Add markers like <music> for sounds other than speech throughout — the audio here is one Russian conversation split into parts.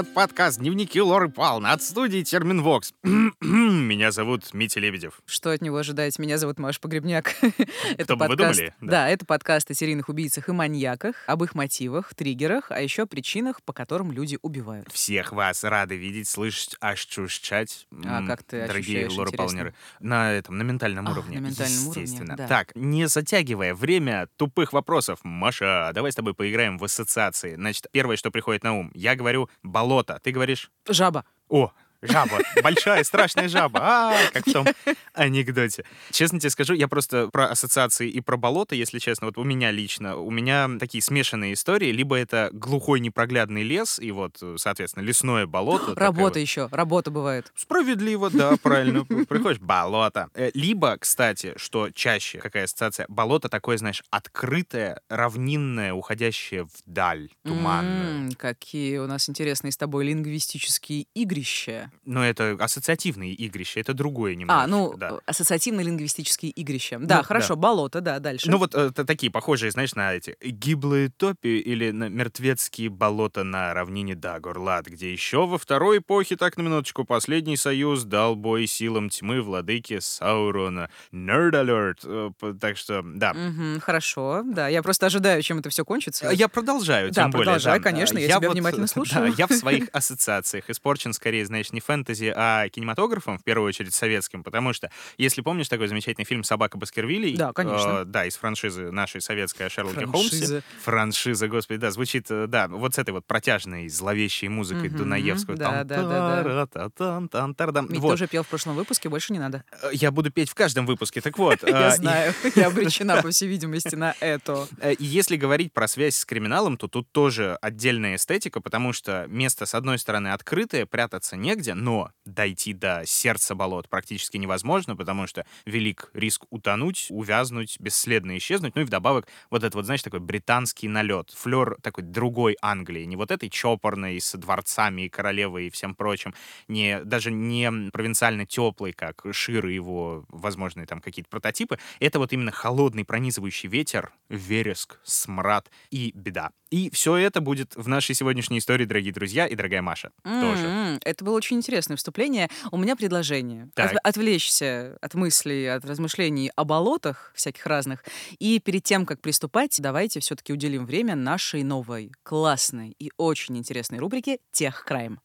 Это подкаст «Дневники Лоры Палны» от студии Терминвокс. <clears throat> Меня зовут Митя Лебедев. Что от него ожидаете? Меня зовут Маша Погребняк. <laughs> Кто бы вы думали? Да, это подкаст о серийных убийцах и маньяках, об их мотивах, триггерах, а еще причинах, по которым люди убивают. Всех вас рады видеть, слышать, ощущать. А как ты Дорогие интересно? Палнеры. На этом, на ментальном А, уровне. на ментальном уровне, естественно. да. Так, не затягивая время тупых вопросов, Маша, давай с тобой поиграем в ассоциации. Значит, первое, что приходит на ум. Я говорю «болото», ты говоришь Жаба. О, жаба. Большая, страшная жаба. А, как в том анекдоте. Честно тебе скажу, я просто про ассоциации и про болото, если честно, вот у меня лично, у меня такие смешанные истории. Либо это глухой непроглядный лес, и вот, соответственно, лесное болото. Работа еще. Работа бывает. Справедливо, да, <laughs> правильно. Приходишь, болото. Э, Либо, кстати, что чаще, какая ассоциация, болото такое, знаешь, открытое, равнинное, уходящее вдаль, туманное. Какие у нас интересные с тобой лингвистические игрища. Но это ассоциативные игрища, это другое немного. А, ну, да. ассоциативно-лингвистические игрища. Да, Ну, хорошо, болото, да, дальше. Ну вот э, такие похожие, знаешь, на эти гиблые топи или на мертвецкие болота на равнине Дагорлад, где еще во второй эпохе, так на минуточку, последний союз дал бой силам тьмы владыки Саурона. Nerd alert. Э, Так что, да. Мгм, хорошо, да. Я просто ожидаю, чем это все кончится. А Я продолжаю, Да, тем более. продолжай, да. конечно, А, я тебя вот, внимательно <laughs> да, слушаю. я в своих <laughs> ассоциациях испорчен скорее, знаешь, не фэнтези, а кинематографом, в первую очередь советским, потому что, если помнишь такой замечательный фильм «Собака Баскервилей», Да, конечно. э, да, из франшизы нашей советской о Шерлоке Холмсе. Франшиза. Господи, да, звучит, э, да, вот с этой вот протяжной, зловещей музыкой Мгм, Дунаевского. да, да, да, да. Вот. тоже пел в прошлом выпуске, больше не надо. Э, Я буду петь в каждом выпуске. Так вот. <laughs> Я э, знаю, <laughs> я обречена, по всей видимости, на это. Э, если говорить про связь с криминалом, то тут тоже отдельная эстетика, потому что место, с одной стороны, открытое, прятаться негде, но дойти до сердца болот практически невозможно, потому что велик риск утонуть, увязнуть, бесследно исчезнуть. Ну и вдобавок вот этот вот, знаешь, такой британский налет, флер такой другой Англии, не вот этой чопорной с дворцами и королевой и всем прочим, не, даже не провинциально теплый, как Шир и его возможные там какие-то прототипы. Это вот именно холодный пронизывающий ветер, вереск, смрад и беда. И все это будет в нашей сегодняшней истории, дорогие друзья, и дорогая Маша тоже. М, Это было очень интересное вступление. У меня предложение. Так. От- отвлечься от мыслей, от размышлений о болотах всяких разных. И перед тем, как приступать, давайте все-таки уделим время нашей новой, классной и очень интересной рубрике «Техкрайм».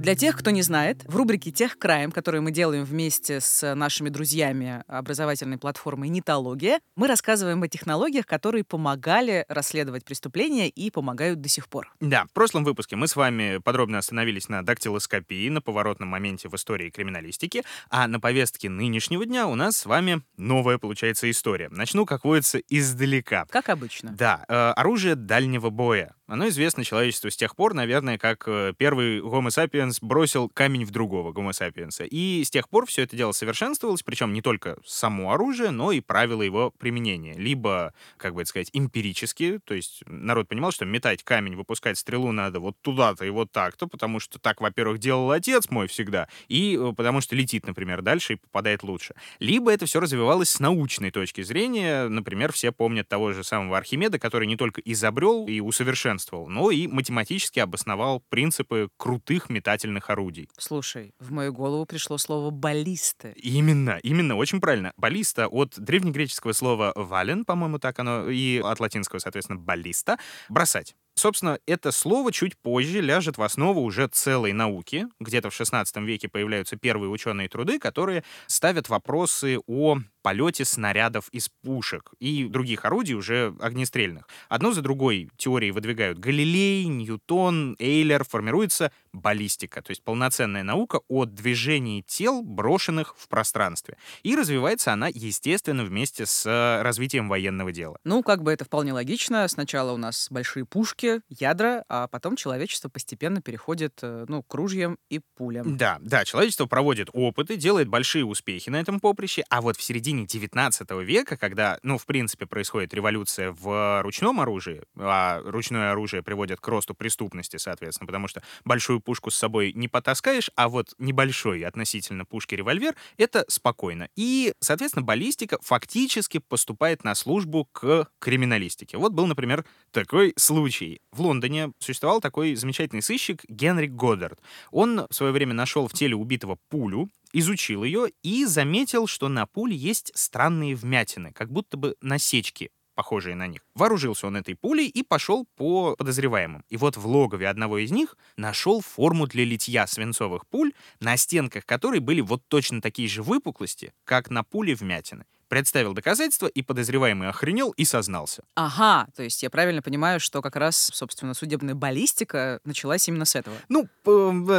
Для тех, кто не знает, в рубрике «Техкрайм», которую мы делаем вместе с нашими друзьями образовательной платформы «Нитология», мы рассказываем о технологиях, которые помогали расследовать преступления и помогают до сих пор. Да, в прошлом выпуске мы с вами подробно остановились на дактилоскопии, на поворотном моменте в истории криминалистики, а на повестке нынешнего дня у нас с вами новая, получается, история. Начну, как водится, издалека. Как обычно. Да, э, оружие дальнего боя. Оно известно человечеству с тех пор, наверное, как э, первый Homo sapiens бросил камень в другого Homo sapiens. И с тех пор все это дело совершенствовалось, причем не только само оружие, но и правила его применения. Либо, как бы это сказать, эмпирически, то есть народ понимал, что метать камень, выпускать стрелу надо вот туда-то и вот так-то, потому что так, во-первых, делал отец мой всегда, и э, потому что летит, например, дальше и попадает лучше. Либо это все развивалось с научной точки зрения. Например, все помнят того же самого Архимеда, который не только изобрел и усовершенствовал, но и математически обосновал принципы крутых метательных орудий. Слушай, в мою голову пришло слово «баллиста». Именно, именно, очень правильно. Баллиста от древнегреческого слова «вален», по-моему, так оно, и от латинского, соответственно, «баллиста» — «бросать». Собственно, это слово чуть позже ляжет в основу уже целой науки. Где-то в XVI веке появляются первые ученые труды, которые ставят вопросы о полете снарядов из пушек и других орудий уже огнестрельных. Одно за другой теории выдвигают Галилей, Ньютон, Эйлер, формируется баллистика, то есть полноценная наука о движении тел, брошенных в пространстве. И развивается она, естественно, вместе с э, развитием военного дела. Ну, как бы это вполне логично. Сначала у нас большие пушки, ядра, а потом человечество постепенно переходит, э, ну, к ружьям и пулям. Да, да, человечество проводит опыты, делает большие успехи на этом поприще, а вот в середине середине 19 века, когда, ну, в принципе, происходит революция в ручном оружии, а ручное оружие приводит к росту преступности, соответственно, потому что большую пушку с собой не потаскаешь, а вот небольшой относительно пушки револьвер — это спокойно. И, соответственно, баллистика фактически поступает на службу к криминалистике. Вот был, например, такой случай. В Лондоне существовал такой замечательный сыщик Генри Годдард. Он в свое время нашел в теле убитого пулю, изучил ее и заметил, что на пуле есть странные вмятины, как будто бы насечки похожие на них. Вооружился он этой пулей и пошел по подозреваемым. И вот в логове одного из них нашел форму для литья свинцовых пуль, на стенках которой были вот точно такие же выпуклости, как на пуле вмятины представил доказательства, и подозреваемый охренел и сознался. Ага, то есть я правильно понимаю, что как раз, собственно, судебная баллистика началась именно с этого. Ну,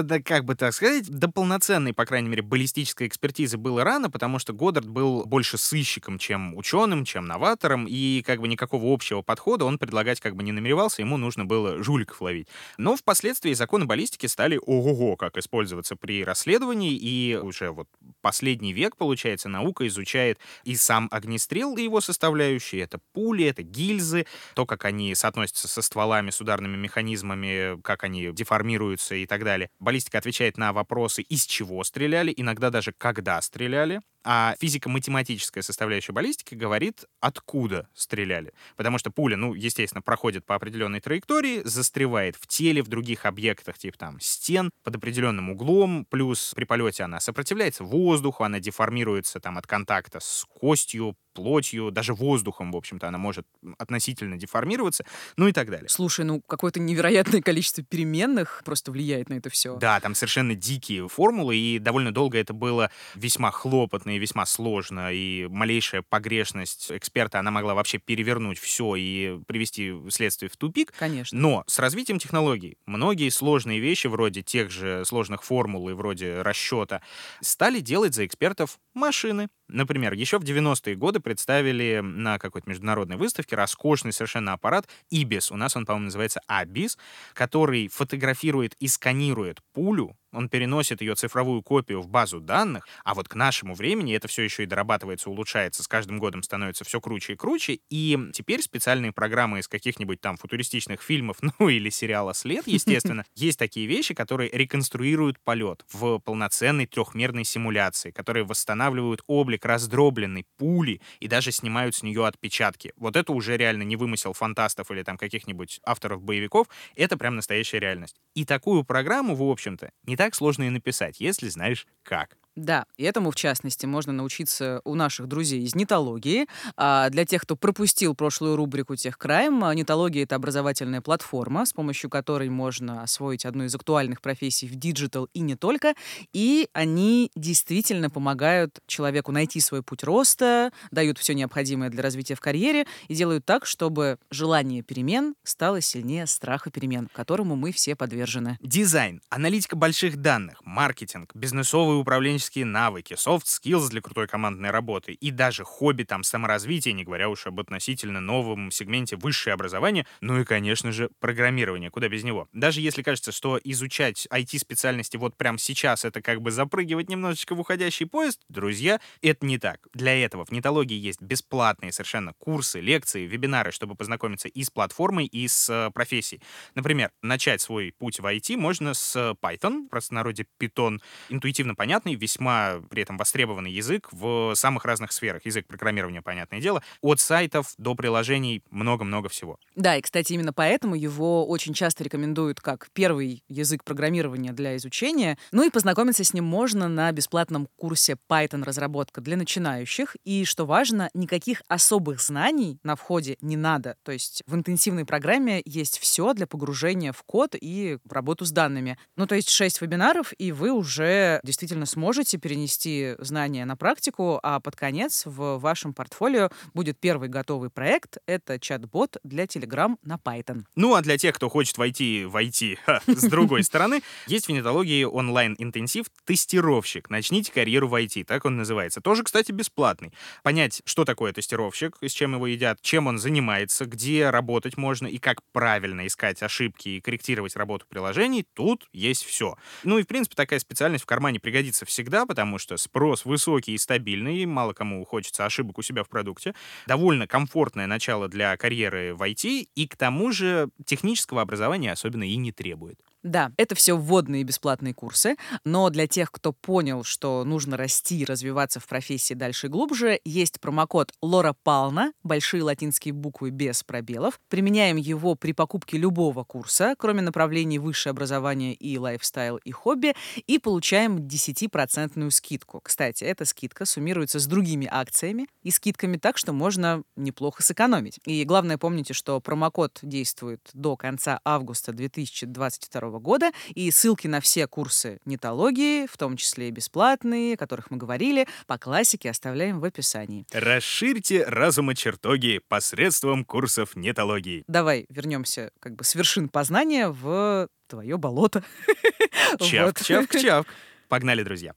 да, как бы так сказать, до полноценной, по крайней мере, баллистической экспертизы было рано, потому что Годдард был больше сыщиком, чем ученым, чем новатором, и как бы никакого общего подхода он предлагать как бы не намеревался, ему нужно было жуликов ловить. Но впоследствии законы баллистики стали ого-го как использоваться при расследовании, и уже вот последний век, получается, наука изучает и сам огнестрел и его составляющие. Это пули, это гильзы, то, как они соотносятся со стволами, с ударными механизмами, как они деформируются и так далее. Баллистика отвечает на вопросы, из чего стреляли, иногда даже когда стреляли. А физико-математическая составляющая баллистики говорит, откуда стреляли. Потому что пуля, ну, естественно, проходит по определенной траектории, застревает в теле, в других объектах, типа там стен, под определенным углом, плюс при полете она сопротивляется воздуху, она деформируется там от контакта с костью, плотью, даже воздухом, в общем-то, она может относительно деформироваться, ну и так далее. Слушай, ну какое-то невероятное количество переменных просто влияет на это все. Да, там совершенно дикие формулы, и довольно долго это было весьма хлопотно и весьма сложно, и малейшая погрешность эксперта, она могла вообще перевернуть все и привести следствие в тупик. Конечно. Но с развитием технологий многие сложные вещи, вроде тех же сложных формул и вроде расчета, стали делать за экспертов машины. Например, еще в 90-е годы представили на какой-то международной выставке роскошный совершенно аппарат IBIS. У нас он, по-моему, называется ABIS, который фотографирует и сканирует пулю он переносит ее цифровую копию в базу данных, а вот к нашему времени это все еще и дорабатывается, улучшается, с каждым годом становится все круче и круче, и теперь специальные программы из каких-нибудь там футуристичных фильмов, <laughs> ну или сериала «След», естественно, <laughs> есть такие вещи, которые реконструируют полет в полноценной трехмерной симуляции, которые восстанавливают облик раздробленной пули и даже снимают с нее отпечатки. Вот это уже реально не вымысел фантастов или там каких-нибудь авторов боевиков, это прям настоящая реальность. И такую программу, в общем-то, не так сложно и написать, если знаешь как. Да, и этому, в частности, можно научиться у наших друзей из Нетологии. А для тех, кто пропустил прошлую рубрику «Тех краем», Нетология — это образовательная платформа, с помощью которой можно освоить одну из актуальных профессий в digital и не только. И они действительно помогают человеку найти свой путь роста, дают все необходимое для развития в карьере и делают так, чтобы желание перемен стало сильнее страха перемен, которому мы все подвержены. Дизайн, аналитика больших данных, маркетинг, бизнесовое управление управленческие навыки, soft skills для крутой командной работы и даже хобби, там, саморазвитие, не говоря уж об относительно новом сегменте высшее образование, ну и, конечно же, программирование, куда без него. Даже если кажется, что изучать IT-специальности вот прямо сейчас это как бы запрыгивать немножечко в уходящий поезд, друзья, это не так. Для этого в нетологии есть бесплатные совершенно курсы, лекции, вебинары, чтобы познакомиться и с платформой, и с э, профессией. Например, начать свой путь в IT можно с Python, в простонародье Python, интуитивно понятный, весьма при этом востребованный язык в самых разных сферах. Язык программирования, понятное дело, от сайтов до приложений много-много всего. Да, и, кстати, именно поэтому его очень часто рекомендуют как первый язык программирования для изучения. Ну и познакомиться с ним можно на бесплатном курсе Python разработка для начинающих. И, что важно, никаких особых знаний на входе не надо. То есть в интенсивной программе есть все для погружения в код и работу с данными. Ну, то есть шесть вебинаров, и вы уже действительно сможете можете перенести знания на практику, а под конец в вашем портфолио будет первый готовый проект. Это чат-бот для Telegram на Python. Ну, а для тех, кто хочет войти в IT с другой <laughs> стороны, есть в нетологии онлайн-интенсив «Тестировщик». Начните карьеру в IT, так он называется. Тоже, кстати, бесплатный. Понять, что такое тестировщик, с чем его едят, чем он занимается, где работать можно и как правильно искать ошибки и корректировать работу приложений, тут есть все. Ну и, в принципе, такая специальность в кармане пригодится всегда, всегда, потому что спрос высокий и стабильный, мало кому хочется ошибок у себя в продукте. Довольно комфортное начало для карьеры в IT, и к тому же технического образования особенно и не требует. Да, это все вводные бесплатные курсы, но для тех, кто понял, что нужно расти и развиваться в профессии дальше и глубже, есть промокод Лора Пална, большие латинские буквы без пробелов. Применяем его при покупке любого курса, кроме направлений высшее образование и лайфстайл и хобби, и получаем 10% скидку. Кстати, эта скидка суммируется с другими акциями и скидками так, что можно неплохо сэкономить. И главное, помните, что промокод действует до конца августа 2022 года, и ссылки на все курсы нетологии, в том числе и бесплатные, о которых мы говорили, по классике оставляем в описании. Расширьте разумы чертоги посредством курсов нетологии. Давай вернемся как бы с вершин познания в твое болото. <laughs> Чавк, чавк, <laughs> чавк. Погнали, друзья.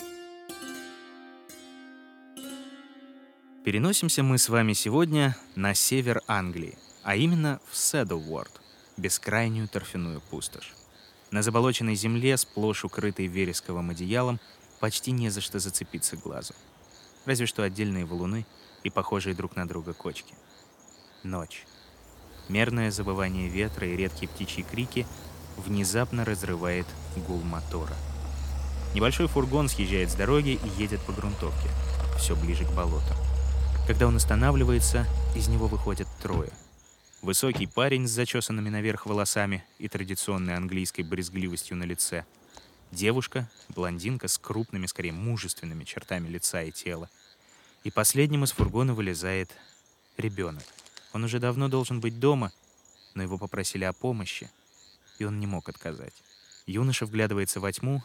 Переносимся мы с вами сегодня на север Англии, а именно в Седлворд, бескрайнюю торфяную пустошь. На заболоченной земле, сплошь укрытой вересковым одеялом, почти не за что зацепиться глазу. Разве что отдельные валуны и похожие друг на друга кочки. Ночь. Мерное забывание ветра и редкие птичьи крики внезапно разрывает гул мотора. Небольшой фургон съезжает с дороги и едет по грунтовке, все ближе к болотам. Когда он останавливается, из него выходят трое — Высокий парень с зачесанными наверх волосами и традиционной английской брезгливостью на лице. Девушка, блондинка с крупными, скорее мужественными чертами лица и тела. И последним из фургона вылезает ребенок. Он уже давно должен быть дома, но его попросили о помощи, и он не мог отказать. Юноша вглядывается во тьму,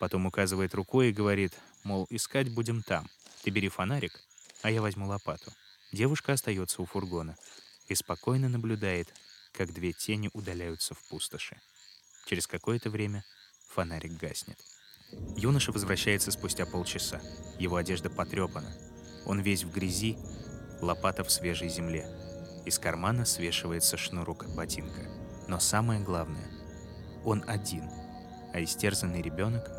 потом указывает рукой и говорит, мол, искать будем там. Ты бери фонарик, а я возьму лопату. Девушка остается у фургона и спокойно наблюдает, как две тени удаляются в пустоши. Через какое-то время фонарик гаснет. Юноша возвращается спустя полчаса. Его одежда потрепана. Он весь в грязи, лопата в свежей земле. Из кармана свешивается шнурок от ботинка. Но самое главное, он один, а истерзанный ребенок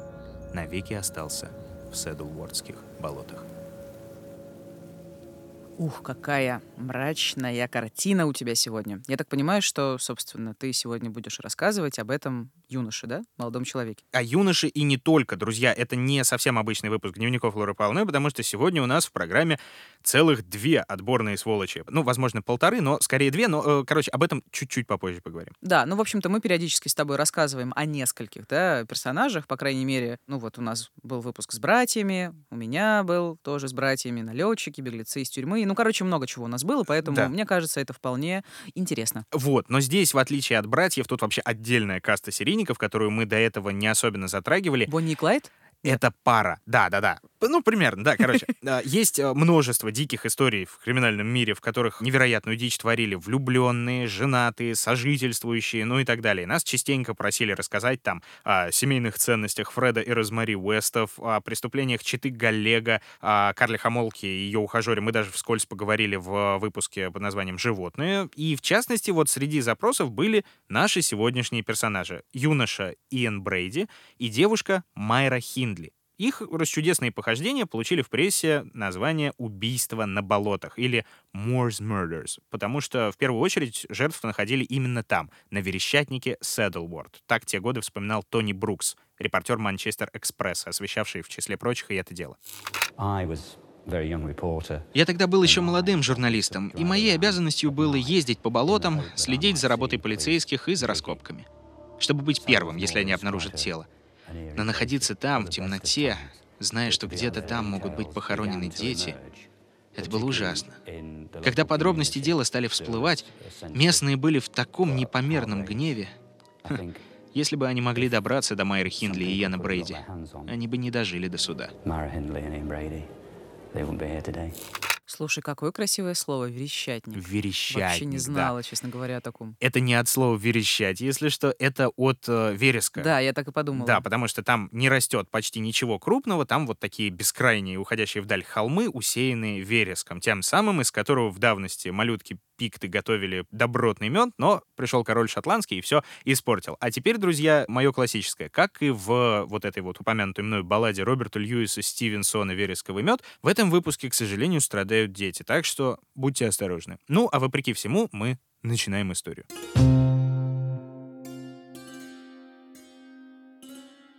навеки остался в Седлвордских болотах. Ух, какая мрачная картина у тебя сегодня. Я так понимаю, что, собственно, ты сегодня будешь рассказывать об этом юноше, да? Молодом человеке. А юноше и не только, друзья. Это не совсем обычный выпуск дневников Лоры Павловны, потому что сегодня у нас в программе целых две отборные сволочи. Ну, возможно, полторы, но скорее две. Но, э, короче, об этом чуть-чуть попозже поговорим. Да, ну, в общем-то, мы периодически с тобой рассказываем о нескольких, да, персонажах, по крайней мере. Ну, вот у нас был выпуск с братьями, у меня был тоже с братьями, налетчики, беглецы из тюрьмы. Ну, короче, много чего у нас было, поэтому, да. мне кажется, это вполне интересно. Вот, но здесь, в отличие от братьев, тут вообще отдельная каста серийных серийников, которую мы до этого не особенно затрагивали. Бонни и Клайд? Это пара. Да, да, да. Ну, примерно, да, короче. <laughs> Есть э, множество диких историй в криминальном мире, в которых невероятную дичь творили влюбленные, женатые, сожительствующие, ну и так далее. Нас частенько просили рассказать там о семейных ценностях Фреда и Розмари Уэстов, о преступлениях Читы Галлега, о Карле Хамолке и ее ухажере. Мы даже вскользь поговорили в выпуске под названием «Животные». И, в частности, вот среди запросов были наши сегодняшние персонажи. Юноша Иэн Брейди и девушка Майра Хиндли. Их расчудесные похождения получили в прессе название «Убийство на болотах» или «Moore's Murders», потому что в первую очередь жертв находили именно там, на верещатнике Седлворд. Так те годы вспоминал Тони Брукс, репортер Манчестер Экспресс, освещавший в числе прочих и это дело. Я тогда был еще молодым журналистом, и моей обязанностью было ездить по болотам, следить за работой полицейских и за раскопками, чтобы быть первым, если они обнаружат тело. Но находиться там, в темноте, зная, что где-то там могут быть похоронены дети, это было ужасно. Когда подробности дела стали всплывать, местные были в таком непомерном гневе. Если бы они могли добраться до Майера Хиндли и Яна Брейди, они бы не дожили до суда. Слушай, какое красивое слово «верещатник». Верещатник, Вообще не знала, да. честно говоря, о таком. Это не от слова «верещать», если что, это от э, вереска. Да, я так и подумала. Да, потому что там не растет почти ничего крупного, там вот такие бескрайние, уходящие вдаль холмы, усеянные вереском, тем самым, из которого в давности малютки пикты готовили добротный мед, но пришел король шотландский и все испортил. А теперь, друзья, мое классическое. Как и в вот этой вот упомянутой мной балладе Роберта Льюиса Стивенсона «Вересковый мед», в этом выпуске, к сожалению, страдают дети. Так что будьте осторожны. Ну, а вопреки всему, мы начинаем историю.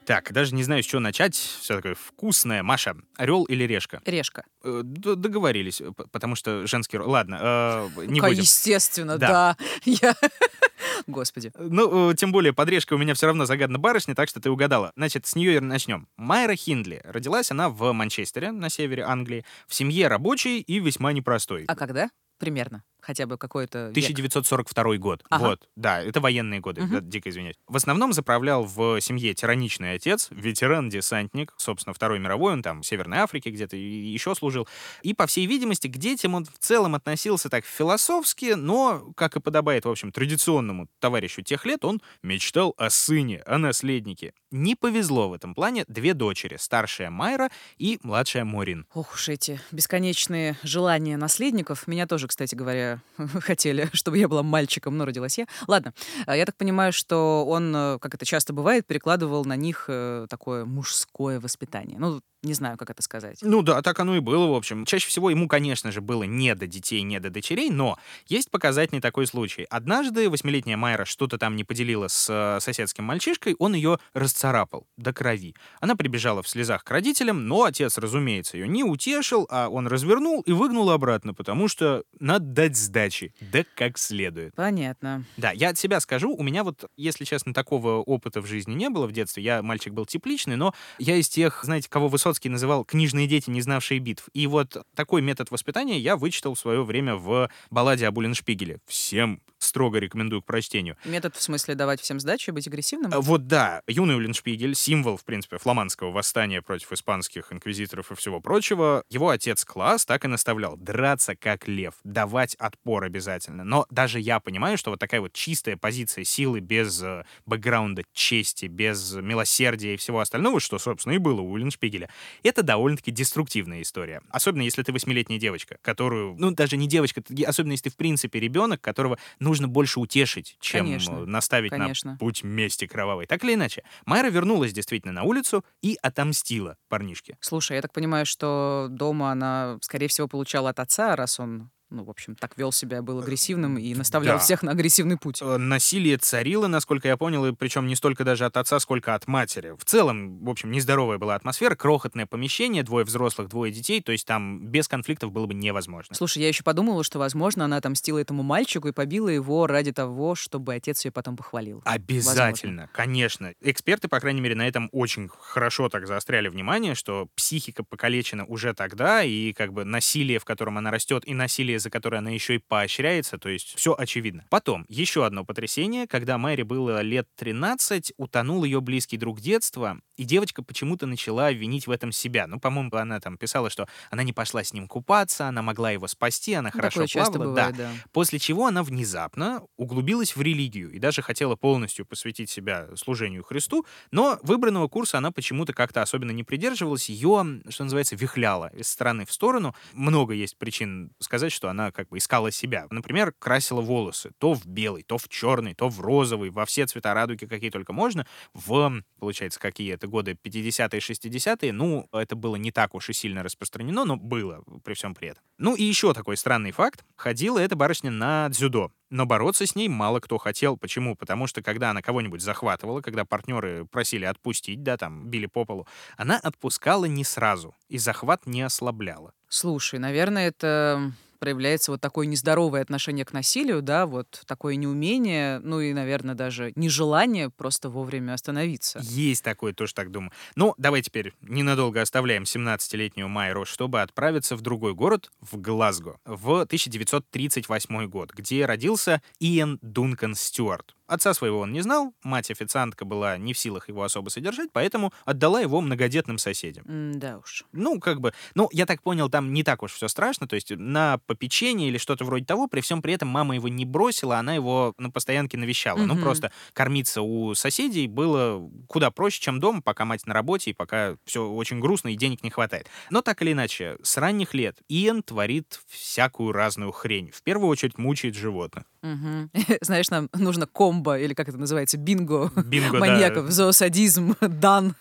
Так, даже не знаю, с чего начать. Все такое вкусное. Маша, орел или решка? Решка. Э, договорились, потому что женский... Ладно, э, не будем. Естественно, да. да. <laughs> Я... <laughs> Господи. Ну, э, тем более, подрежка у меня все равно загадана барышня, так что ты угадала. Значит, с нее начнем. Майра Хиндли. Родилась она в Манчестере, на севере Англии, в семье рабочей и весьма непростой. А когда? Примерно хотя бы какой-то 1942 век. год. Ага. Вот, да, это военные годы, угу. дико извиняюсь. В основном заправлял в семье тираничный отец, ветеран-десантник, собственно, Второй мировой, он там в Северной Африке где-то еще служил. И, по всей видимости, к детям он в целом относился так философски, но, как и подобает, в общем, традиционному товарищу тех лет, он мечтал о сыне, о наследнике. Не повезло в этом плане две дочери, старшая Майра и младшая Морин. Ох уж эти бесконечные желания наследников. Меня тоже, кстати говоря, <laughs> хотели, чтобы я была мальчиком, но родилась я. Ладно, а я так понимаю, что он, э, как это часто бывает, перекладывал на них э, такое мужское воспитание. Ну, не знаю, как это сказать. Ну да, так оно и было, в общем. Чаще всего ему, конечно же, было не до детей, не до дочерей, но есть показательный такой случай. Однажды восьмилетняя Майра что-то там не поделила с э, соседским мальчишкой, он ее расцарапал до крови. Она прибежала в слезах к родителям, но отец, разумеется, ее не утешил, а он развернул и выгнул обратно, потому что надо дать сдачи, да как следует. Понятно. Да, я от себя скажу, у меня вот, если честно, такого опыта в жизни не было в детстве. Я мальчик был тепличный, но я из тех, знаете, кого высоко Высоцкий называл «книжные дети, не знавшие битв». И вот такой метод воспитания я вычитал в свое время в балладе о Буллиншпигеле. Всем строго рекомендую к прочтению. Метод в смысле давать всем сдачи, быть агрессивным? А, вот да. Юный Уллиншпигель, символ, в принципе, фламандского восстания против испанских инквизиторов и всего прочего. Его отец Класс так и наставлял драться как лев, давать отпор обязательно. Но даже я понимаю, что вот такая вот чистая позиция силы без э, бэкграунда чести, без милосердия и всего остального, что, собственно, и было у Уллиншпигеля, это довольно-таки деструктивная история. Особенно если ты восьмилетняя девочка, которую, ну, даже не девочка, особенно если ты, в принципе, ребенок, которого нужно больше утешить, чем конечно, наставить конечно. на путь мести кровавой. Так или иначе, Майра вернулась действительно на улицу и отомстила парнишке. Слушай, я так понимаю, что дома она, скорее всего, получала от отца, раз он ну, в общем, так вел себя, был агрессивным и наставлял да. всех на агрессивный путь. Э, насилие царило, насколько я понял, и причем не столько даже от отца, сколько от матери. В целом, в общем, нездоровая была атмосфера, крохотное помещение, двое взрослых, двое детей, то есть там без конфликтов было бы невозможно. Слушай, я еще подумала, что, возможно, она отомстила этому мальчику и побила его ради того, чтобы отец ее потом похвалил. Обязательно, возможно. конечно. Эксперты, по крайней мере, на этом очень хорошо так заостряли внимание, что психика покалечена уже тогда, и как бы насилие, в котором она растет, и насилие за которое она еще и поощряется, то есть все очевидно. Потом, еще одно потрясение, когда Мэри было лет 13, утонул ее близкий друг детства, и девочка почему-то начала винить в этом себя. Ну, по-моему, она там писала, что она не пошла с ним купаться, она могла его спасти, она ну, хорошо Такое плавала. Бывает, да. да. После чего она внезапно углубилась в религию и даже хотела полностью посвятить себя служению Христу, но выбранного курса она почему-то как-то особенно не придерживалась, ее, что называется, вихляла из стороны в сторону. Много есть причин сказать, что она как бы искала себя. Например, красила волосы то в белый, то в черный, то в розовый, во все цвета радуги, какие только можно, в, получается, какие это годы 50-е, 60-е, ну, это было не так уж и сильно распространено, но было при всем при этом. Ну и еще такой странный факт. Ходила эта барышня на дзюдо. Но бороться с ней мало кто хотел. Почему? Потому что когда она кого-нибудь захватывала, когда партнеры просили отпустить, да, там, били по полу, она отпускала не сразу, и захват не ослабляла. Слушай, наверное, это проявляется вот такое нездоровое отношение к насилию, да, вот такое неумение, ну и, наверное, даже нежелание просто вовремя остановиться. Есть такое, тоже так думаю. Ну, давай теперь ненадолго оставляем 17-летнюю Майру, чтобы отправиться в другой город, в Глазго, в 1938 год, где родился Иэн Дункан Стюарт. Отца своего он не знал, мать-официантка была не в силах его особо содержать, поэтому отдала его многодетным соседям. Mm, да уж. Ну, как бы, ну, я так понял, там не так уж все страшно, то есть на попечение или что-то вроде того. При всем при этом мама его не бросила, она его на постоянке навещала. Ну, Мгм. просто кормиться у соседей было куда проще, чем дома, пока мать на работе и пока все очень грустно и денег не хватает. Но так или иначе, с ранних лет Иэн творит всякую разную хрень. В первую очередь мучает животных. <laughs> Знаешь, нам нужно комбо, или как это называется, бинго Бинго, да. маньяков, зоосадизм, <laughs> дан,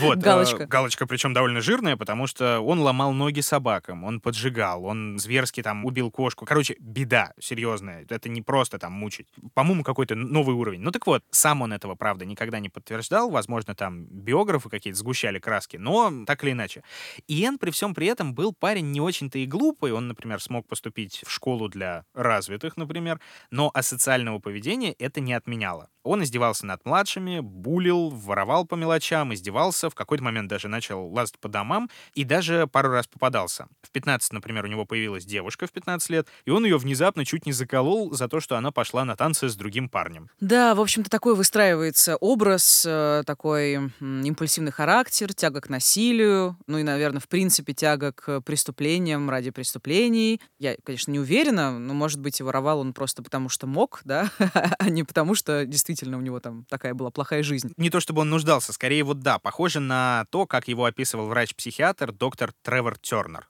Вот, э, галочка. галочка, причем довольно жирная, потому что он ломал ноги собакам, он поджигал, он зверски там убил кошку. Короче, беда серьезная. Это не просто там мучить. По-моему, какой-то новый уровень. Ну так вот, сам он этого, правда, никогда не подтверждал. Возможно, там биографы какие-то сгущали краски, но так или иначе. Иэн при всем при этом был парень не очень-то и глупый. Он, например, смог поступить в школу для развитых, например, но асоциального поведения это не отменяло. Он издевался над младшими, булил, воровал по мелочам, издевался, в какой-то момент даже начал лазать по домам и даже пару раз попадался. В 15, например, у него появилась девушка в 15 лет, и он ее внезапно чуть не заколол за то, что она пошла на танцы с другим парнем. Да, в общем-то, такой выстраивается образ, э, такой импульсивный характер, тяга к насилию, ну и, наверное, в принципе, тяга к преступлениям ради преступлений. Я, конечно, не уверена, но, может быть, и воровал он просто потому, что мог, да, <laughs> а не потому, что действительно у него там такая была плохая жизнь. Не то чтобы он нуждался, скорее вот да, похоже на то, как его описывал врач-психиатр доктор Тревор Тернер.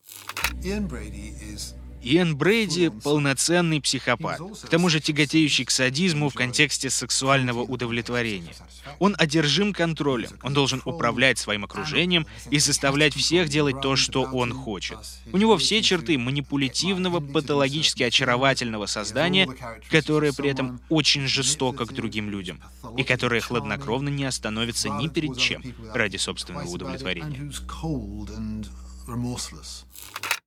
Ian Brady is Иэн Брейди — полноценный психопат, к тому же тяготеющий к садизму в контексте сексуального удовлетворения. Он одержим контролем, он должен управлять своим окружением и заставлять всех делать то, что он хочет. У него все черты манипулятивного, патологически очаровательного создания, которое при этом очень жестоко к другим людям, и которое хладнокровно не остановится ни перед чем ради собственного удовлетворения.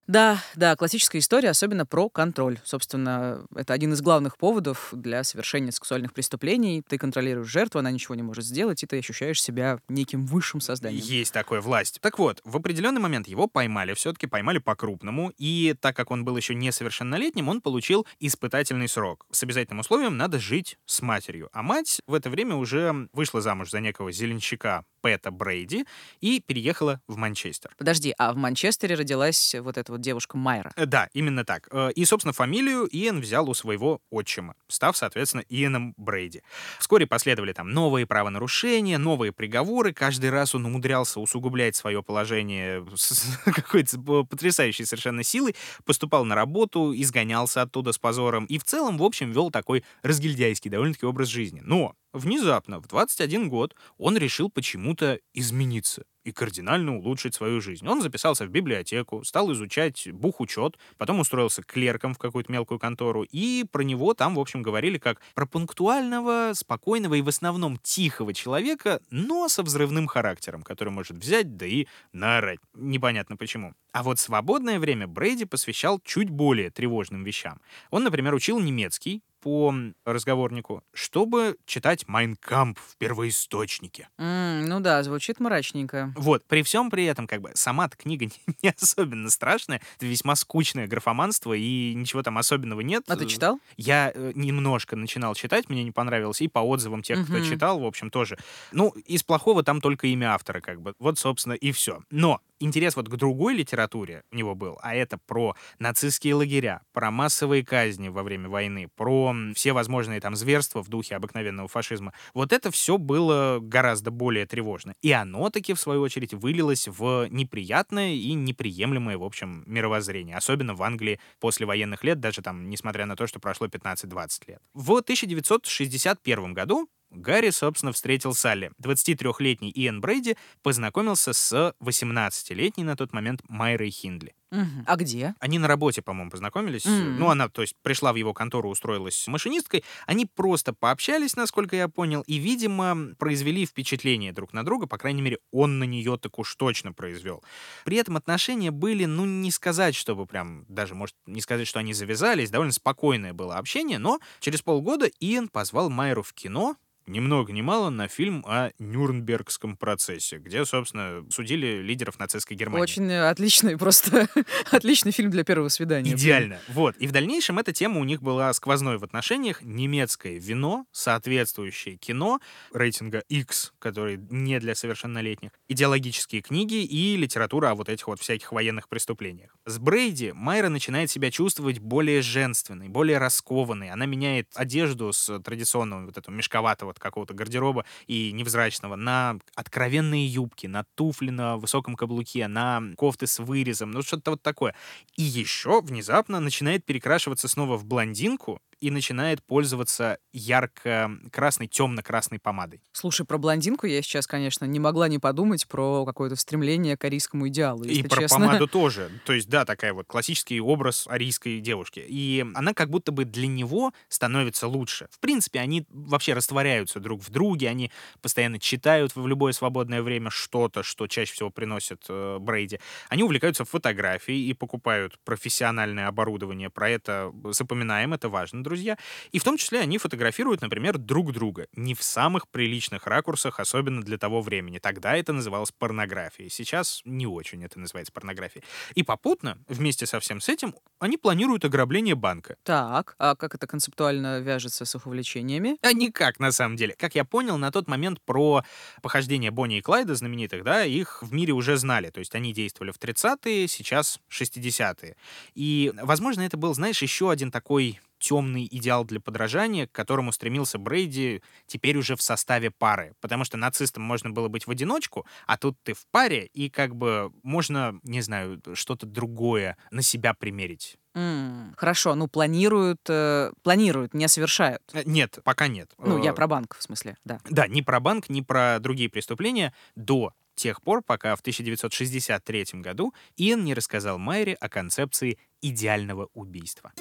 Да, да, классическая история, особенно про контроль. Собственно, это один из главных поводов для совершения сексуальных преступлений. Ты контролируешь жертву, она ничего не может сделать, и ты ощущаешь себя неким высшим созданием. Есть такое власть. Так вот, в определенный момент его поймали, все-таки поймали по-крупному, и так как он был еще несовершеннолетним, он получил испытательный срок. С обязательным условием надо жить с матерью. А мать в это время уже вышла замуж за некого зеленщика Пэта Брейди и переехала в Манчестер. Подожди, а в Манчестере родилась вот эта вот девушка Майра. Э, Да, именно так. Э, И, собственно, фамилию Иэн взял у своего отчима, став, соответственно, Иэном Брейди. Вскоре последовали там новые правонарушения, новые приговоры. Каждый раз он умудрялся усугублять свое положение с <laughs> какой-то потрясающей совершенно силой, поступал на работу, изгонялся оттуда с позором и в целом, в общем, вел такой разгильдяйский довольно-таки образ жизни. Но внезапно, в 21 год, он решил почему-то измениться и кардинально улучшить свою жизнь. Он записался в библиотеку, стал изучать бухучет, потом устроился клерком в какую-то мелкую контору, и про него там, в общем, говорили как про пунктуального, спокойного и в основном тихого человека, но со взрывным характером, который может взять, да и наорать. Непонятно почему. А вот свободное время Брейди посвящал чуть более тревожным вещам. Он, например, учил немецкий, по разговорнику, чтобы читать «Майнкамп» в первоисточнике. М, ну да, звучит мрачненько. Вот, при всем при этом, как бы, сама книга <laughs> не, не особенно страшная, это весьма скучное графоманство, и ничего там особенного нет. А ты читал? Я э, немножко начинал читать, мне не понравилось, и по отзывам тех, кто Мгм. читал, в общем, тоже. Ну, из плохого там только имя автора, как бы. Вот, собственно, и все. Но интерес вот к другой литературе у него был, а это про нацистские лагеря, про массовые казни во время войны, про все возможные там зверства в духе обыкновенного фашизма. Вот это все было гораздо более тревожно. И оно таки, в свою очередь, вылилось в неприятное и неприемлемое, в общем, мировоззрение. Особенно в Англии после военных лет, даже там, несмотря на то, что прошло 15-20 лет. В 1961 году Гарри, собственно, встретил Салли. 23-летний Иэн Брейди познакомился с 18-летней на тот момент Майрой Хиндли. Мгм. А где? Они на работе, по-моему, познакомились. М. Ну, она, то есть, пришла в его контору, устроилась машинисткой. Они просто пообщались, насколько я понял, и, видимо, произвели впечатление друг на друга. По крайней мере, он на нее так уж точно произвел. При этом отношения были, ну, не сказать, чтобы прям, даже, может, не сказать, что они завязались. Довольно спокойное было общение, но через полгода Иэн позвал Майру в кино, ни много ни мало на фильм о Нюрнбергском процессе, где, собственно, судили лидеров нацистской Германии. Очень отличный, просто <laughs> отличный фильм для первого свидания. Идеально. Вот. И в дальнейшем эта тема у них была сквозной в отношениях. Немецкое вино, соответствующее кино, рейтинга X, который не для совершеннолетних, идеологические книги и литература о вот этих вот всяких военных преступлениях. С Брейди Майра начинает себя чувствовать более женственной, более раскованной. Она меняет одежду с традиционного вот этого мешковатого какого-то гардероба и невзрачного на откровенные юбки, на туфли на высоком каблуке, на кофты с вырезом, ну что-то вот такое. И еще внезапно начинает перекрашиваться снова в блондинку, и начинает пользоваться ярко-красной, темно-красной помадой. Слушай, про блондинку я сейчас, конечно, не могла не подумать про какое-то стремление к арийскому идеалу, И про честно. помаду <laughs> тоже. То есть, да, такая вот классический образ арийской девушки. И она как будто бы для него становится лучше. В принципе, они вообще растворяются друг в друге, они постоянно читают в любое свободное время что-то, что чаще всего приносит э, Брейди. Они увлекаются фотографией и покупают профессиональное оборудование. Про это запоминаем, это важно друзья. И в том числе они фотографируют, например, друг друга. Не в самых приличных ракурсах, особенно для того времени. Тогда это называлось порнографией. Сейчас не очень это называется порнографией. И попутно, вместе со всем с этим, они планируют ограбление банка. Так, а как это концептуально вяжется с их увлечениями? А никак, на самом деле. Как я понял, на тот момент про похождение Бонни и Клайда, знаменитых, да, их в мире уже знали. То есть они действовали в 30-е, сейчас 60-е. И, возможно, это был, знаешь, еще один такой темный идеал для подражания, к которому стремился Брейди теперь уже в составе пары. Потому что нацистом можно было быть в одиночку, а тут ты в паре, и как бы можно, не знаю, что-то другое на себя примерить. М, Хорошо, ну планируют, э, планируют, не совершают. Э, Нет, пока нет. Ну, я Э, про банк, в смысле, да. Да, ни про банк, ни про другие преступления до тех пор, пока в 1963 году Иэн не рассказал Майре о концепции идеального убийства.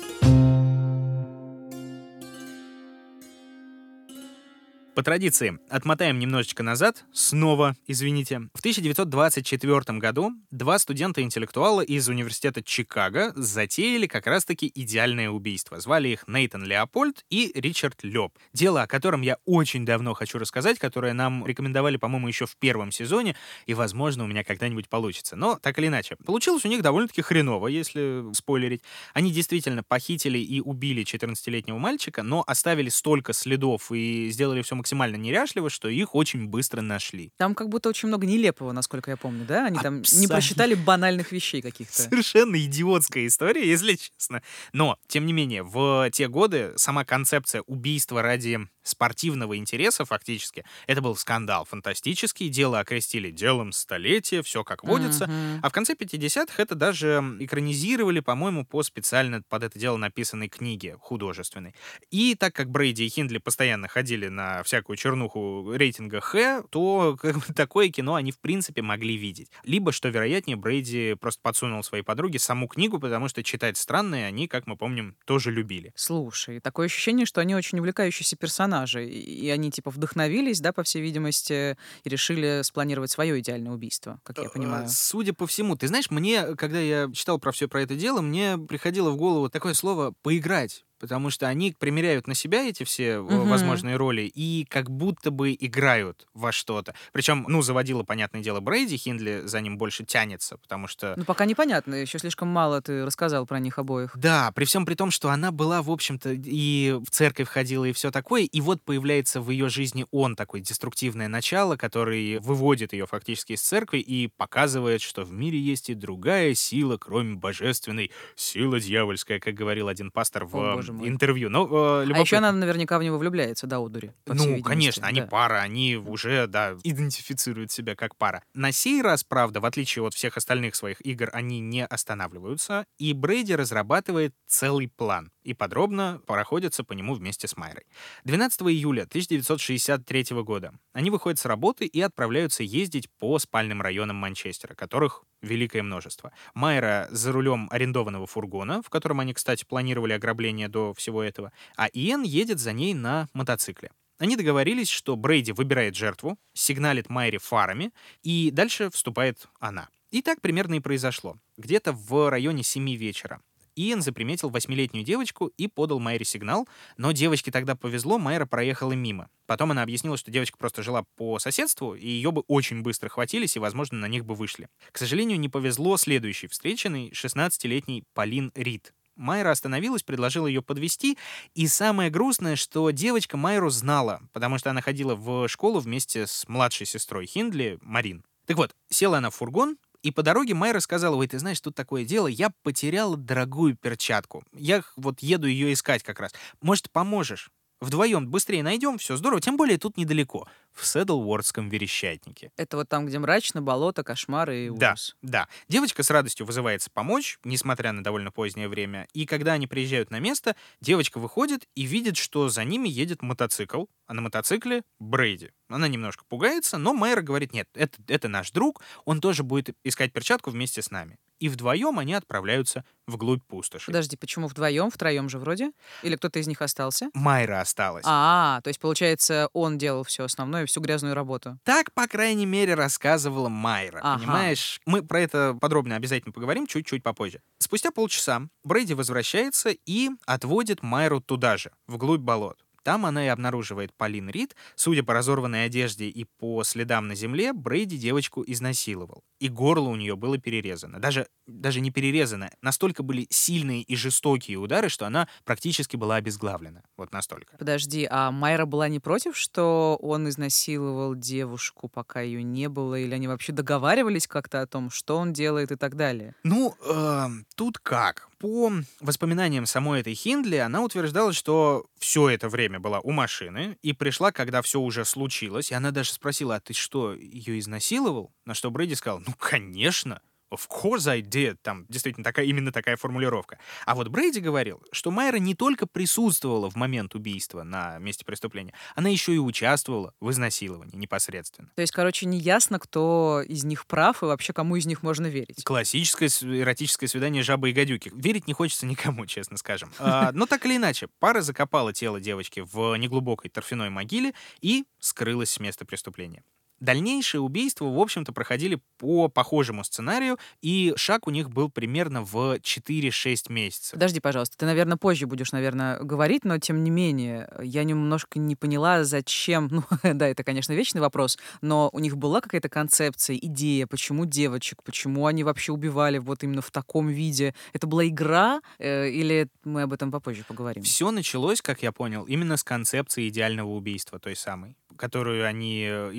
По традиции, отмотаем немножечко назад, снова, извините. В 1924 году два студента-интеллектуала из университета Чикаго затеяли как раз-таки идеальное убийство. Звали их Нейтан Леопольд и Ричард Лёб. Дело, о котором я очень давно хочу рассказать, которое нам рекомендовали, по-моему, еще в первом сезоне, и, возможно, у меня когда-нибудь получится. Но, так или иначе, получилось у них довольно-таки хреново, если спойлерить. Они действительно похитили и убили 14-летнего мальчика, но оставили столько следов и сделали все максимально неряшливо, что их очень быстро нашли. Там как будто очень много нелепого, насколько я помню, да? Они там не Абсолютно. просчитали банальных вещей <laughs> каких-то. Совершенно идиотская история, если честно. Но, тем не менее, в те годы сама концепция убийства ради спортивного интереса фактически, это был скандал фантастический, дело окрестили делом столетия, все как водится. Мгм. А в конце 50-х это даже экранизировали, по-моему, по специально под это дело написанной книге художественной. И так как Брейди и Хиндли постоянно ходили на всякую чернуху рейтинга Х, то как бы, <laughs> такое кино они в принципе могли видеть. Либо, что вероятнее, Брейди просто подсунул своей подруге саму книгу, потому что читать странные они, как мы помним, тоже любили. Слушай, такое ощущение, что они очень увлекающиеся персонажи, и они типа вдохновились, да, по всей видимости, и решили спланировать свое идеальное убийство, как я Э, понимаю. Судя по всему, ты знаешь, мне, когда я читал про все про это дело, мне приходило в голову такое слово «поиграть». Потому что они примеряют на себя эти все Мгм. возможные роли и как будто бы играют во что-то. Причем, ну, заводила, понятное дело, Брейди, Хиндли за ним больше тянется, потому что Ну, пока непонятно, еще слишком мало ты рассказал про них обоих. Да, при всем при том, что она была, в общем-то, и в церковь ходила, и все такое, и вот появляется в ее жизни он, такое деструктивное начало, который выводит ее фактически из церкви и показывает, что в мире есть и другая сила, кроме божественной, сила дьявольская, как говорил один пастор в О, боже мой. интервью. Ну, э, А еще она наверняка в него влюбляется, да, Одури? Ну, конечно, они да. пара, они уже, да, идентифицируют себя как пара. На сей раз, правда, в отличие от всех остальных своих игр, они не останавливаются, и Брейди разрабатывает целый план и подробно проходится по нему вместе с Майрой. 12 июля 1963 года они выходят с работы и отправляются ездить по спальным районам Манчестера, которых великое множество. Майра за рулем арендованного фургона, в котором они, кстати, планировали ограбление до всего этого, а Иэн едет за ней на мотоцикле. Они договорились, что Брейди выбирает жертву, сигналит Майре фарами, и дальше вступает она. И так примерно и произошло. Где-то в районе 7 вечера Иэн заприметил восьмилетнюю девочку и подал Майре сигнал, но девочке тогда повезло, Майра проехала мимо. Потом она объяснила, что девочка просто жила по соседству, и ее бы очень быстро хватились, и, возможно, на них бы вышли. К сожалению, не повезло следующей встреченной 16-летней Полин Рид. Майра остановилась, предложила ее подвести, и самое грустное, что девочка Майру знала, потому что она ходила в школу вместе с младшей сестрой Хиндли, Марин. Так вот, села она в фургон, и по дороге Майра сказала, ой, ты знаешь, тут такое дело, я потеряла дорогую перчатку. Я вот еду ее искать как раз. Может, поможешь? Вдвоем быстрее найдем, все здорово, тем более тут недалеко, в Седлвордском верещатнике. Это вот там, где мрачно, болото, кошмары и ужас. Да, да. Девочка с радостью вызывается помочь, несмотря на довольно позднее время. И когда они приезжают на место, девочка выходит и видит, что за ними едет мотоцикл, а на мотоцикле Брейди. Она немножко пугается, но Майра говорит, нет, это, это наш друг, он тоже будет искать перчатку вместе с нами. И вдвоем они отправляются вглубь пустоши. Подожди, почему вдвоем? Втроем же вроде? Или кто-то из них остался? Майра осталась. А, то есть, получается, он делал все основное, всю грязную работу. Так, по крайней мере, рассказывала Майра. Ага. Понимаешь? Мы про это подробно обязательно поговорим чуть-чуть попозже. Спустя полчаса Брейди возвращается и отводит Майру туда же, вглубь болот. Там она и обнаруживает Полин Рид. Судя по разорванной одежде и по следам на земле, Брейди девочку изнасиловал. И горло у нее было перерезано. Даже, даже не перерезано. Настолько были сильные и жестокие удары, что она практически была обезглавлена. Вот настолько. Подожди, а Майра была не против, что он изнасиловал девушку, пока ее не было? Или они вообще договаривались как-то о том, что он делает и так далее? Ну, эм, тут как? По воспоминаниям самой этой Хиндли, она утверждала, что все это время была у машины и пришла, когда все уже случилось. И она даже спросила, а ты что, ее изнасиловал? На что Брэди сказал, ну, конечно. Of course I did. Там действительно такая, именно такая формулировка. А вот Брейди говорил, что Майра не только присутствовала в момент убийства на месте преступления, она еще и участвовала в изнасиловании непосредственно. То есть, короче, не ясно, кто из них прав и вообще кому из них можно верить. Классическое эротическое свидание жабы и гадюки. Верить не хочется никому, <laughs> честно скажем. А, но так или иначе, пара закопала тело девочки в неглубокой торфяной могиле и скрылась с места преступления. Дальнейшие убийства, в общем-то, проходили по похожему сценарию, и шаг у них был примерно в 4-6 месяцев. Подожди, пожалуйста, ты, наверное, позже будешь, наверное, говорить, но тем не менее, я немножко не поняла, зачем, <laughs> ну, да, это, конечно, вечный вопрос, но у них была какая-то концепция, идея, почему девочек, почему они вообще убивали вот именно в таком виде? Это была игра э, или мы об этом попозже поговорим? Все началось, как я понял, именно с концепции идеального убийства, той самой, которую они э,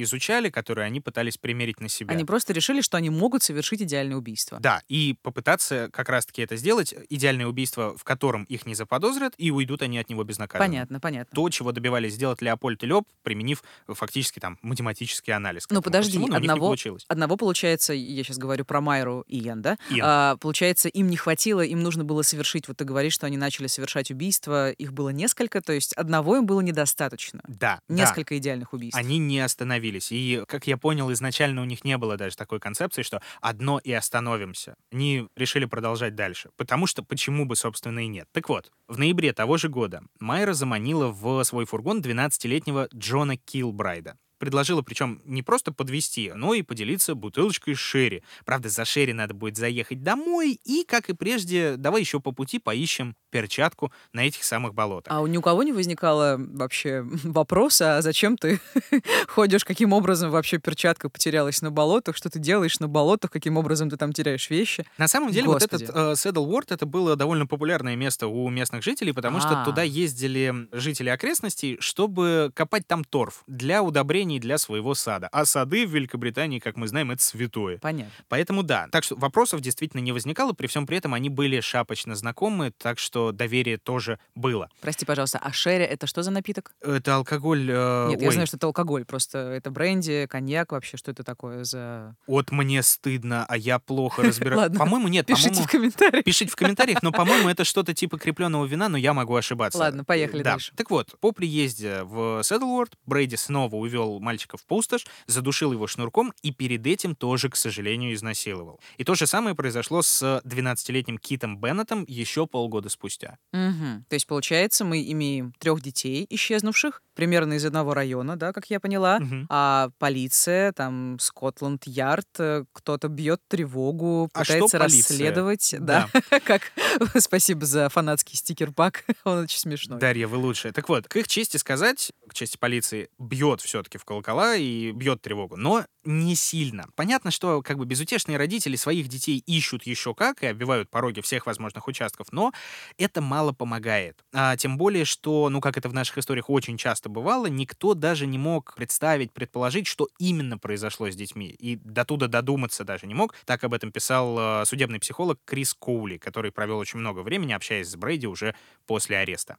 изучали, которую они пытались примерить на себя. Они просто решили, что они могут совершить идеальное убийство. Да, и попытаться как раз-таки это сделать, идеальное убийство, в котором их не заподозрят, и уйдут они от него безнаказанно. Понятно, понятно. То, чего добивались сделать Леопольд и Лёб, применив э, фактически там математический анализ. Ну, подожди, всему, одного- получилось. Одного, получается, я сейчас говорю про Майру и Иэн, да? Иэн. А, получается, им не хватило, им нужно было совершить, вот ты говоришь, что они начали совершать убийства, их было несколько, то есть одного им было недостаточно. Да, да. Несколько идеальных убийств. Они не остановились. И, как я понял, изначально у них не было даже такой концепции, что одно и остановимся. Они решили продолжать дальше. Потому что почему бы, собственно, и нет. Так вот, в ноябре того же года Майра заманила в свой фургон 12-летнего Джона Килбрайда. Предложила, причем не просто подвести, но и поделиться бутылочкой Шерри. Правда, за Шерри надо будет заехать домой, и, как и прежде, давай еще по пути поищем перчатку на этих самых болотах. А у ни у кого не возникало вообще <laughs> вопроса, а зачем ты <laughs> ходишь, каким образом вообще перчатка потерялась на болотах, что ты делаешь на болотах, каким образом ты там теряешь вещи? На самом деле, Господи. вот этот Седлворд это было довольно популярное место у местных жителей, потому что А. туда ездили жители окрестностей, чтобы копать там торф для удобрений для своего сада. А сады в Великобритании, как мы знаем, это святое. Понятно. Поэтому да. Так что вопросов действительно не возникало, при всем при этом они были шапочно знакомы, так что доверие тоже было. Прости, пожалуйста, а шерри это что за напиток? Это алкоголь... э, Нет, я ой, знаю, что это алкоголь, просто это бренди, коньяк вообще, что это такое за... Вот мне стыдно, а я плохо <laughs> разбираюсь. По-моему, нет, Пишите в комментариях. Пишите в комментариях, но, по-моему, это что-то типа крепленного вина, но я могу ошибаться. Ладно, поехали да. дальше. Так вот, по приезде в Седлворд Брейди снова увел мальчика в пустошь, задушил его шнурком и перед этим тоже, к сожалению, изнасиловал. И то же самое произошло с 12-летним Китом Беннетом еще полгода спустя. Спустя. Мгм. То есть, получается, мы имеем трех детей исчезнувших, примерно из одного района, да, как я поняла. Мгм. А полиция, там, Скотланд-Ярд, э, кто-то бьет тревогу, А что пытается расследовать. Да, <laughs> как... <laughs> Спасибо за фанатский стикер-пак, <laughs> он очень смешной. Дарья, вы лучшая. Так вот, к их чести сказать, к чести полиции, бьет все-таки в колокола и бьет тревогу, но не сильно. Понятно, что как бы безутешные родители своих детей ищут еще как и оббивают пороги всех возможных участков, но это мало помогает. А тем более, что, ну, как это в наших историях очень часто бывало, никто даже не мог представить, предположить, что именно произошло с детьми. И до туда додуматься даже не мог. Так об этом писал э, судебный психолог Крис Коули, который провел очень много времени, общаясь с Брейди уже после ареста.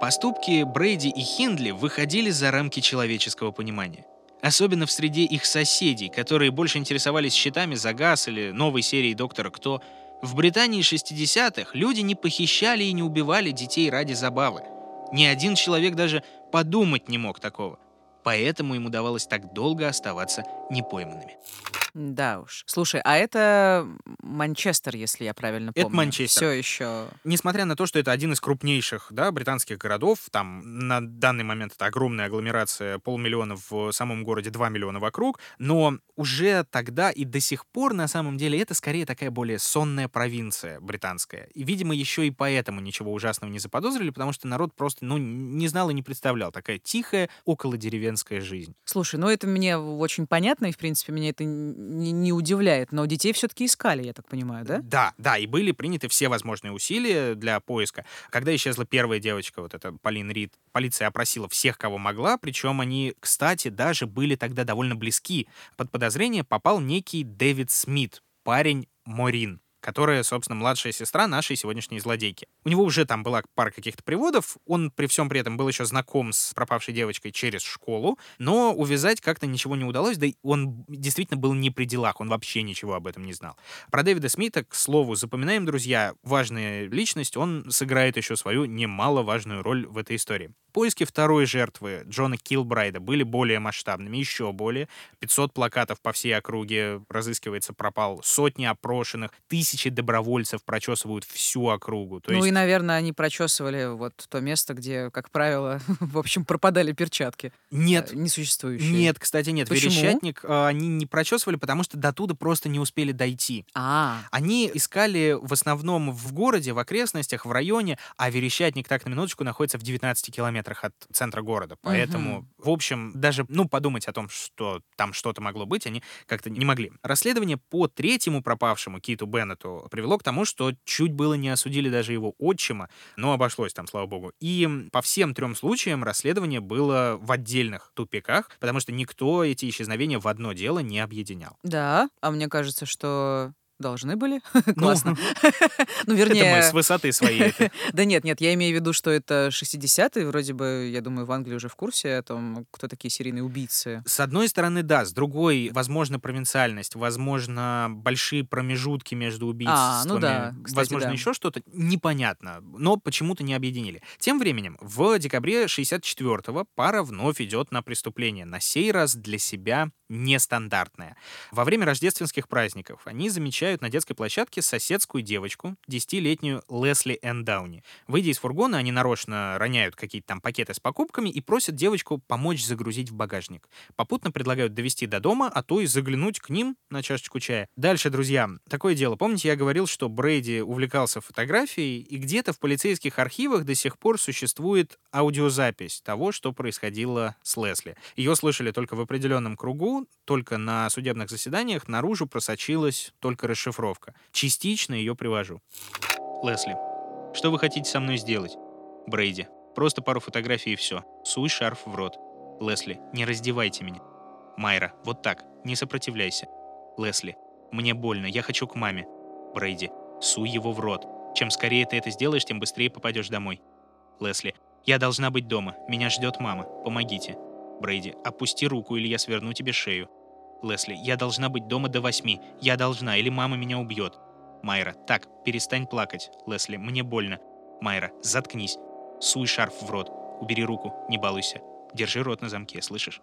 Поступки Брейди и Хиндли выходили за рамки человеческого понимания. Особенно в среде их соседей, которые больше интересовались счетами за газ или новой серией «Доктора Кто». В Британии 60-х люди не похищали и не убивали детей ради забавы. Ни один человек даже подумать не мог такого. Поэтому им удавалось так долго оставаться непойманными. Да уж. Слушай, а это Манчестер, если я правильно помню. Это Манчестер. Все еще. Несмотря на то, что это один из крупнейших да, британских городов, там на данный момент это огромная агломерация, полмиллиона в самом городе, 2 миллиона вокруг, но уже тогда и до сих пор на самом деле это скорее такая более сонная провинция британская. И, видимо, еще и поэтому ничего ужасного не заподозрили, потому что народ просто ну, не знал и не представлял. Такая тихая, около деревенская жизнь. Слушай, ну это мне очень понятно, и, в принципе, меня это не, не удивляет, но детей все-таки искали, я так понимаю, да? Да, да, и были приняты все возможные усилия для поиска. Когда исчезла первая девочка, вот эта Полин Рид, полиция опросила всех, кого могла, причем они, кстати, даже были тогда довольно близки. Под подозрение попал некий Дэвид Смит, парень Морин которая, собственно, младшая сестра нашей сегодняшней злодейки. У него уже там была пара каких-то приводов, он при всем при этом был еще знаком с пропавшей девочкой через школу, но увязать как-то ничего не удалось, да и он действительно был не при делах, он вообще ничего об этом не знал. Про Дэвида Смита, к слову, запоминаем, друзья, важная личность, он сыграет еще свою немаловажную роль в этой истории. Поиски второй жертвы, Джона Килбрайда, были более масштабными, еще более. 500 плакатов по всей округе разыскивается, пропал, сотни опрошенных, тысячи добровольцев прочесывают всю округу. То ну есть... и, наверное, они прочесывали вот то место, где, как правило, <laughs> в общем, пропадали перчатки. Нет. э, Несуществующие. Нет, кстати, нет. Почему? Верещатник э, они не прочесывали, потому что до туда просто не успели дойти. А, Они искали в основном в городе, в окрестностях, в районе, а Верещатник, так на минуточку, находится в 19 километрах от центра города. Поэтому, в общем, даже, ну, подумать о том, что там что-то могло быть, они как-то не могли. Расследование по третьему пропавшему Киту Беннету привело к тому, что чуть было не осудили даже его отчима, но обошлось там, слава богу. И по всем трем случаям расследование было в отдельных тупиках, потому что никто эти исчезновения в одно дело не объединял. да. А мне кажется, что должны были. <laughs> Ну, Классно. <laughs> <laughs> Ну, Это мы вернее... с высоты своей. Да нет, нет, я имею в виду, что это 60-е, вроде бы, я думаю, в Англии уже в курсе о том, кто такие серийные убийцы. С одной стороны, да, с другой, возможно, провинциальность, возможно, большие промежутки между убийствами, А, ну кстати, возможно, еще что-то, непонятно, но почему-то не объединили. Тем временем, в декабре 64-го пара вновь идет на преступление, на сей раз для себя нестандартное. Во время рождественских праздников они замечают на детской площадке соседскую девочку, 10-летнюю Лесли Эндауни. Выйдя из фургона, они нарочно роняют какие-то там пакеты с покупками и просят девочку помочь загрузить в багажник. Попутно предлагают довести до дома, а то и заглянуть к ним на чашечку чая. Дальше, друзья, такое дело. Помните, я говорил, что Брейди увлекался фотографией, и где-то в полицейских архивах до сих пор существует аудиозапись того, что происходило с Лесли. Ее слышали только в определенном кругу, только на судебных заседаниях, наружу просочилась только расшифровка. Частично ее привожу. Лесли, что вы хотите со мной сделать? Брейди, просто пару фотографий и все. Суй шарф в рот. Лесли, не раздевайте меня. Майра, вот так, не сопротивляйся. Лесли, мне больно, я хочу к маме. Брейди, суй его в рот. Чем скорее ты это сделаешь, тем быстрее попадешь домой. Лесли, я должна быть дома, меня ждет мама, помогите. Брейди, опусти руку, или я сверну тебе шею. Лесли, я должна быть дома до восьми, я должна, или мама меня убьет. Майра, так, перестань плакать. Лесли, мне больно. Майра, заткнись. Суй шарф в рот. Убери руку, не балуйся. Держи рот на замке, слышишь?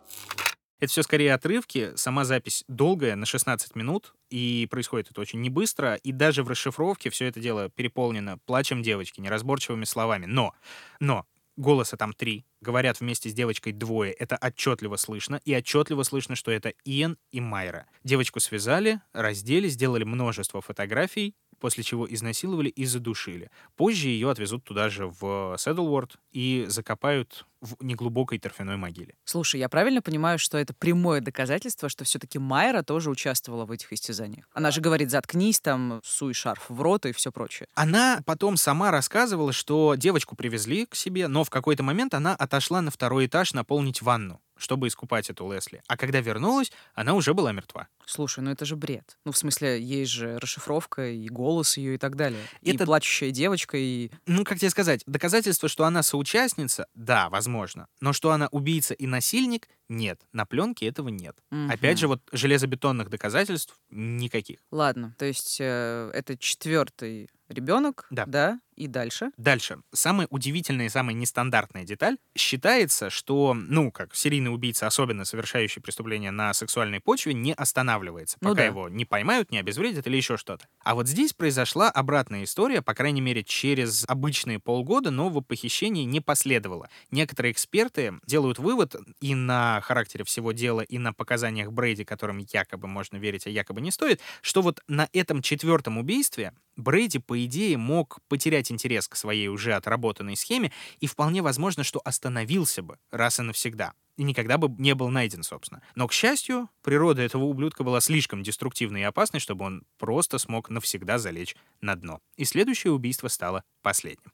Это все скорее отрывки. Сама запись долгая, на 16 минут, и происходит это очень небыстро. И даже в расшифровке все это дело переполнено плачем девочки, неразборчивыми словами. Но, но, голоса там три, говорят вместе с девочкой двое. Это отчетливо слышно, и отчетливо слышно, что это Иэн и Майра. Девочку связали, раздели, сделали множество фотографий, после чего изнасиловали и задушили. Позже ее отвезут туда же, в Седлворд, и закопают в неглубокой торфяной могиле. Слушай, я правильно понимаю, что это прямое доказательство, что все-таки Майра тоже участвовала в этих истязаниях? Она же говорит, заткнись, там, суй шарф в рот и все прочее. Она потом сама рассказывала, что девочку привезли к себе, но в какой-то момент она отошла на второй этаж наполнить ванну чтобы искупать эту Лесли. А когда вернулась, она уже была мертва. Слушай, ну это же бред. Ну, в смысле, есть же расшифровка и голос ее и так далее. Это- И плачущая девочка, и... Ну, как тебе сказать, доказательство, что она соучастница, да, возможно. Но что она убийца и насильник, нет. На пленке этого нет. Опять Мгм. же, вот железобетонных доказательств никаких. Ладно, то есть э, это четвертый ребенок, Да. и дальше. Дальше. Самая удивительная и самая нестандартная деталь. Считается, что, ну, как серийный убийца, особенно совершающий преступление на сексуальной почве, не останавливается, Ну пока да. его не поймают, не обезвредят или еще что-то. А вот здесь произошла обратная история, по крайней мере, через обычные полгода нового похищения не последовало. Некоторые эксперты делают вывод и на характере всего дела, и на показаниях Брейди, которым якобы можно верить, а якобы не стоит, что вот на этом четвертом убийстве Брейди, по идее, мог потерять интерес к своей уже отработанной схеме, и вполне возможно, что остановился бы раз и навсегда. И никогда бы не был найден, собственно. Но, к счастью, природа этого ублюдка была слишком деструктивной и опасной, чтобы он просто смог навсегда залечь на дно. И следующее убийство стало последним.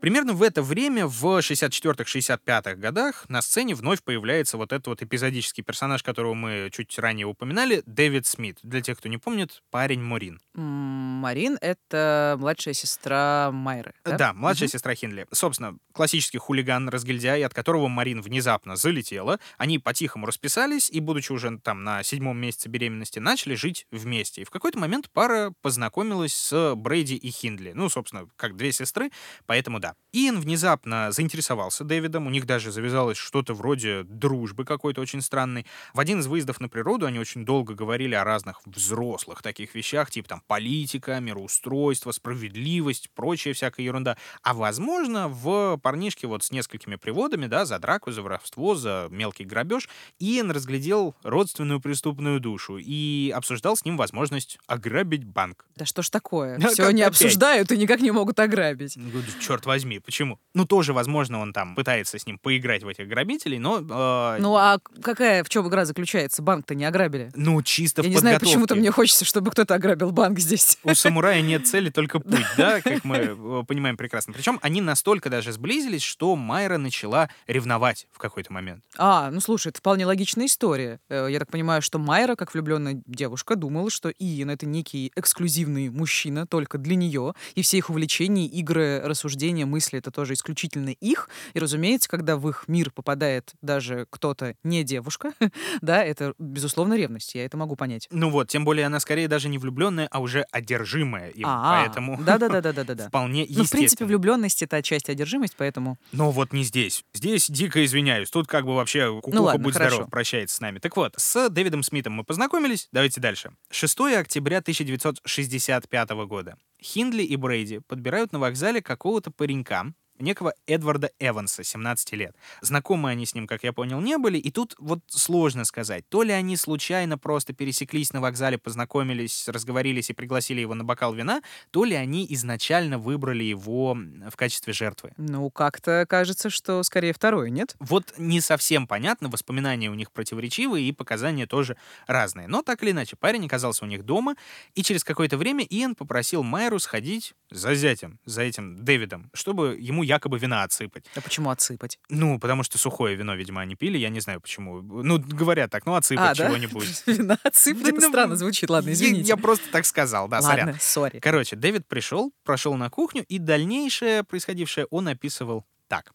Примерно в это время, в 64-65 годах, на сцене вновь появляется вот этот вот эпизодический персонаж, которого мы чуть ранее упоминали, Дэвид Смит. Для тех, кто не помнит, парень Морин. Марин — это младшая сестра Майры, да? Да, младшая Мгм. сестра Хинли. Собственно, классический хулиган, разгильдяй, от которого Марин внезапно залетела. Они по-тихому расписались и, будучи уже там на седьмом месяце беременности, начали жить вместе. И в какой-то момент пара познакомилась с Брейди и Хиндли. Ну, собственно, как две сестры, поэтому да. Иэн внезапно заинтересовался Дэвидом, у них даже завязалось что-то вроде дружбы какой-то очень странной. В один из выездов на природу они очень долго говорили о разных взрослых таких вещах, типа там политика, мироустройство, справедливость, прочая всякая ерунда. А возможно, в парнишке вот с несколькими приводами, да, за драку, за воровство, за мелкий грабеж, Иэн разглядел родственную преступную душу и обсуждал с ним возможность ограбить банк. Да что ж такое? <laughs> Все они опять? обсуждают и никак не могут ограбить. Черт возьми, почему? Ну, тоже, возможно, он там пытается с ним поиграть в этих грабителей, но... э, Ну а какая, в чем игра заключается? Банк-то не ограбили. ну, чисто Я в не знаю, почему-то мне хочется, чтобы кто-то ограбил банк здесь. У самурая нет цели, только <laughs> путь, да, как мы э, понимаем прекрасно. Причем они настолько даже сблизились, что Майра начала ревновать в какой-то момент. А, ну слушай, это вполне логичная история. Э, Я так понимаю, что Майра, как влюбленная девушка, думала, что Иен — это некий эксклюзивный мужчина только для нее, и все их увлечения, игры, рассуждения, мысли — это тоже исключительно их. И, разумеется, когда в их мир попадает даже кто-то не девушка, <laughs> да, это, безусловно, ревность. Я это могу понять. Ну вот, тем более она скорее даже не влюбленная, а уже одержимая им, А, поэтому <laughs> Да-да-да-да-да-да. <laughs> вполне Ну, в принципе, влюбленность — это отчасти одержимость, поэтому... Но вот не здесь. Здесь дико извиняюсь. Тут как бы вообще кукуха, Ну ладно, будь хорошо. здоров, прощается с нами. Так вот, с Дэвидом Смитом мы познакомились. Давайте дальше. 6 октября 1965 года. Хиндли и Брейди подбирают на вокзале какого-то паренька, некого Эдварда Эванса, 17 лет. Знакомы они с ним, как я понял, не были, и тут вот сложно сказать, то ли они случайно просто пересеклись на вокзале, познакомились, разговорились и пригласили его на бокал вина, то ли они изначально выбрали его в качестве жертвы. Ну, как-то кажется, что скорее второе, нет? Вот не совсем понятно, воспоминания у них противоречивые и показания тоже разные. Но так или иначе, парень оказался у них дома, и через какое-то время Иэн попросил Майру сходить за зятем, за этим Дэвидом, чтобы ему якобы вина отсыпать. А почему отсыпать? Ну, потому что сухое вино, видимо, они пили, я не знаю почему. Ну, говорят так, ну, отсыпать А, да? чего-нибудь. <laughs> Вина отсыпать, это Ну, странно звучит. Ладно, Я- извините. Я просто так сказал, да, сорян. Ладно, сори. Короче, Дэвид пришел, прошел на кухню, и дальнейшее происходившее он описывал так.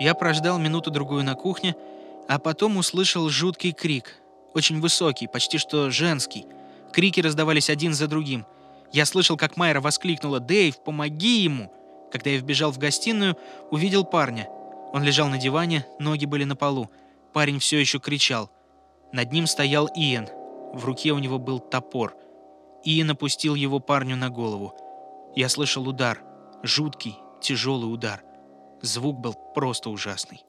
Я прождал минуту-другую на кухне, а потом услышал жуткий крик. Очень высокий, почти что женский. Крики раздавались один за другим. Я слышал, как Майра воскликнула «Дэйв, помоги ему!». Когда я вбежал в гостиную, увидел парня. Он лежал на диване, ноги были на полу. Парень все еще кричал. Над ним стоял Иэн. В руке у него был топор. Иэн опустил его парню на голову. Я слышал удар. Жуткий, тяжелый удар. Звук был просто ужасный.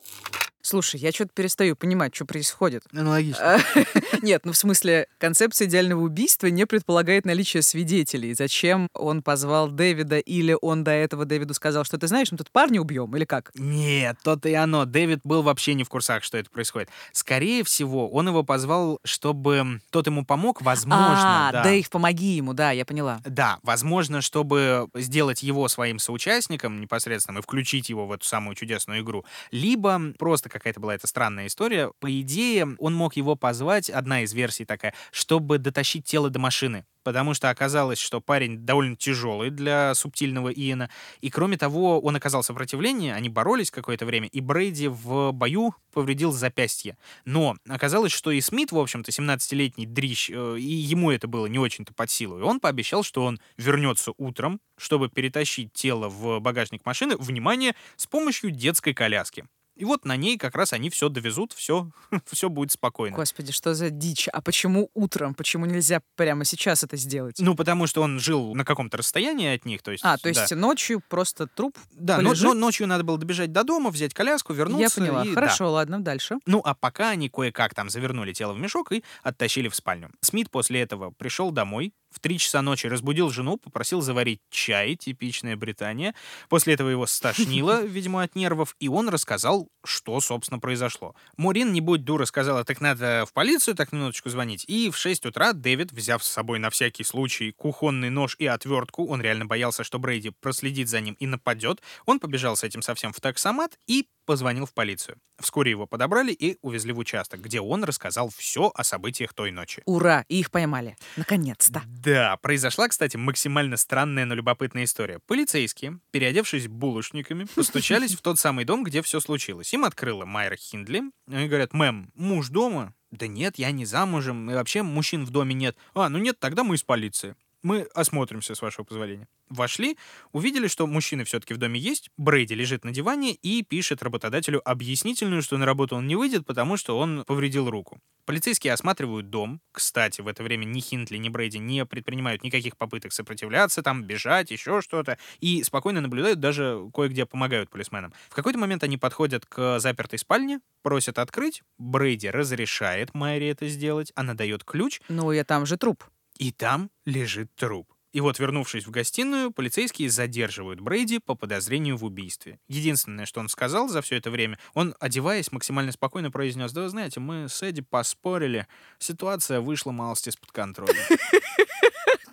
Слушай, я что-то перестаю понимать, что происходит. Аналогично. <laughs> Нет, ну в смысле, концепция идеального убийства не предполагает наличие свидетелей. Зачем он позвал Дэвида или он до этого Дэвиду сказал, что ты знаешь, мы тут парня убьем или как? Нет, то-то и оно. Дэвид был вообще не в курсах, что это происходит. Скорее всего, он его позвал, чтобы тот ему помог, возможно. а, да. Дэйв, помоги ему, да, я поняла. Да, возможно, чтобы сделать его своим соучастником непосредственным и включить его в эту самую чудесную игру. Либо просто какая-то была эта странная история. По идее, он мог его позвать, одна из версий такая, чтобы дотащить тело до машины. Потому что оказалось, что парень довольно тяжелый для субтильного Иена. И кроме того, он оказал сопротивление, они боролись какое-то время, и Брейди в бою повредил запястье. Но оказалось, что и Смит, в общем-то, 17-летний дрищ, э, и ему это было не очень-то под силу. И он пообещал, что он вернется утром, чтобы перетащить тело в багажник машины, внимание, с помощью детской коляски. И вот на ней как раз они все довезут, все, <laughs> все будет спокойно. Господи, что за дичь? А почему утром? Почему нельзя прямо сейчас это сделать? Ну, потому что он жил на каком-то расстоянии от них, то есть... а, то да. есть ночью просто труп Да, но- но ночью надо было добежать до дома, взять коляску, вернуться. Я поняла. и- да. Хорошо, ладно, дальше. Ну, а пока они кое-как там завернули тело в мешок и оттащили в спальню. Смит после этого пришел домой, в три часа ночи разбудил жену, попросил заварить чай, типичная Британия. После этого его стошнило, <laughs> видимо, от нервов, и он рассказал, что, собственно, произошло. Морин, не будь дура, сказала, так надо в полицию так минуточку звонить. И в 6 утра Дэвид, взяв с собой на всякий случай кухонный нож и отвертку, он реально боялся, что Брейди проследит за ним и нападет, он побежал с этим совсем в таксомат и позвонил в полицию. Вскоре его подобрали и увезли в участок, где он рассказал все о событиях той ночи. Ура, и их поймали. Наконец-то. Да, произошла, кстати, максимально странная, но любопытная история. Полицейские, переодевшись булочниками, постучались в тот самый дом, где все случилось. Им открыла Майра Хиндли. Они говорят, мэм, муж дома? Да нет, я не замужем, и вообще мужчин в доме нет. А, ну нет, тогда мы из полиции. Мы осмотримся, с вашего позволения. Вошли, увидели, что мужчины все-таки в доме есть. Брейди лежит на диване и пишет работодателю объяснительную, что на работу он не выйдет, потому что он повредил руку. Полицейские осматривают дом. Кстати, в это время ни Хинтли, ни Брейди не предпринимают никаких попыток сопротивляться, там, бежать, еще что-то. И спокойно наблюдают, даже кое-где помогают полисменам. В какой-то момент они подходят к запертой спальне, просят открыть. Брейди разрешает Майре это сделать. Она дает ключ, Ну, я там же труп. И там лежит труп. И вот, вернувшись в гостиную, полицейские задерживают Брейди по подозрению в убийстве. Единственное, что он сказал за все это время, он, одеваясь, максимально спокойно произнес, да вы знаете, мы с Эдди поспорили, ситуация вышла малость из-под контроля. <laughs>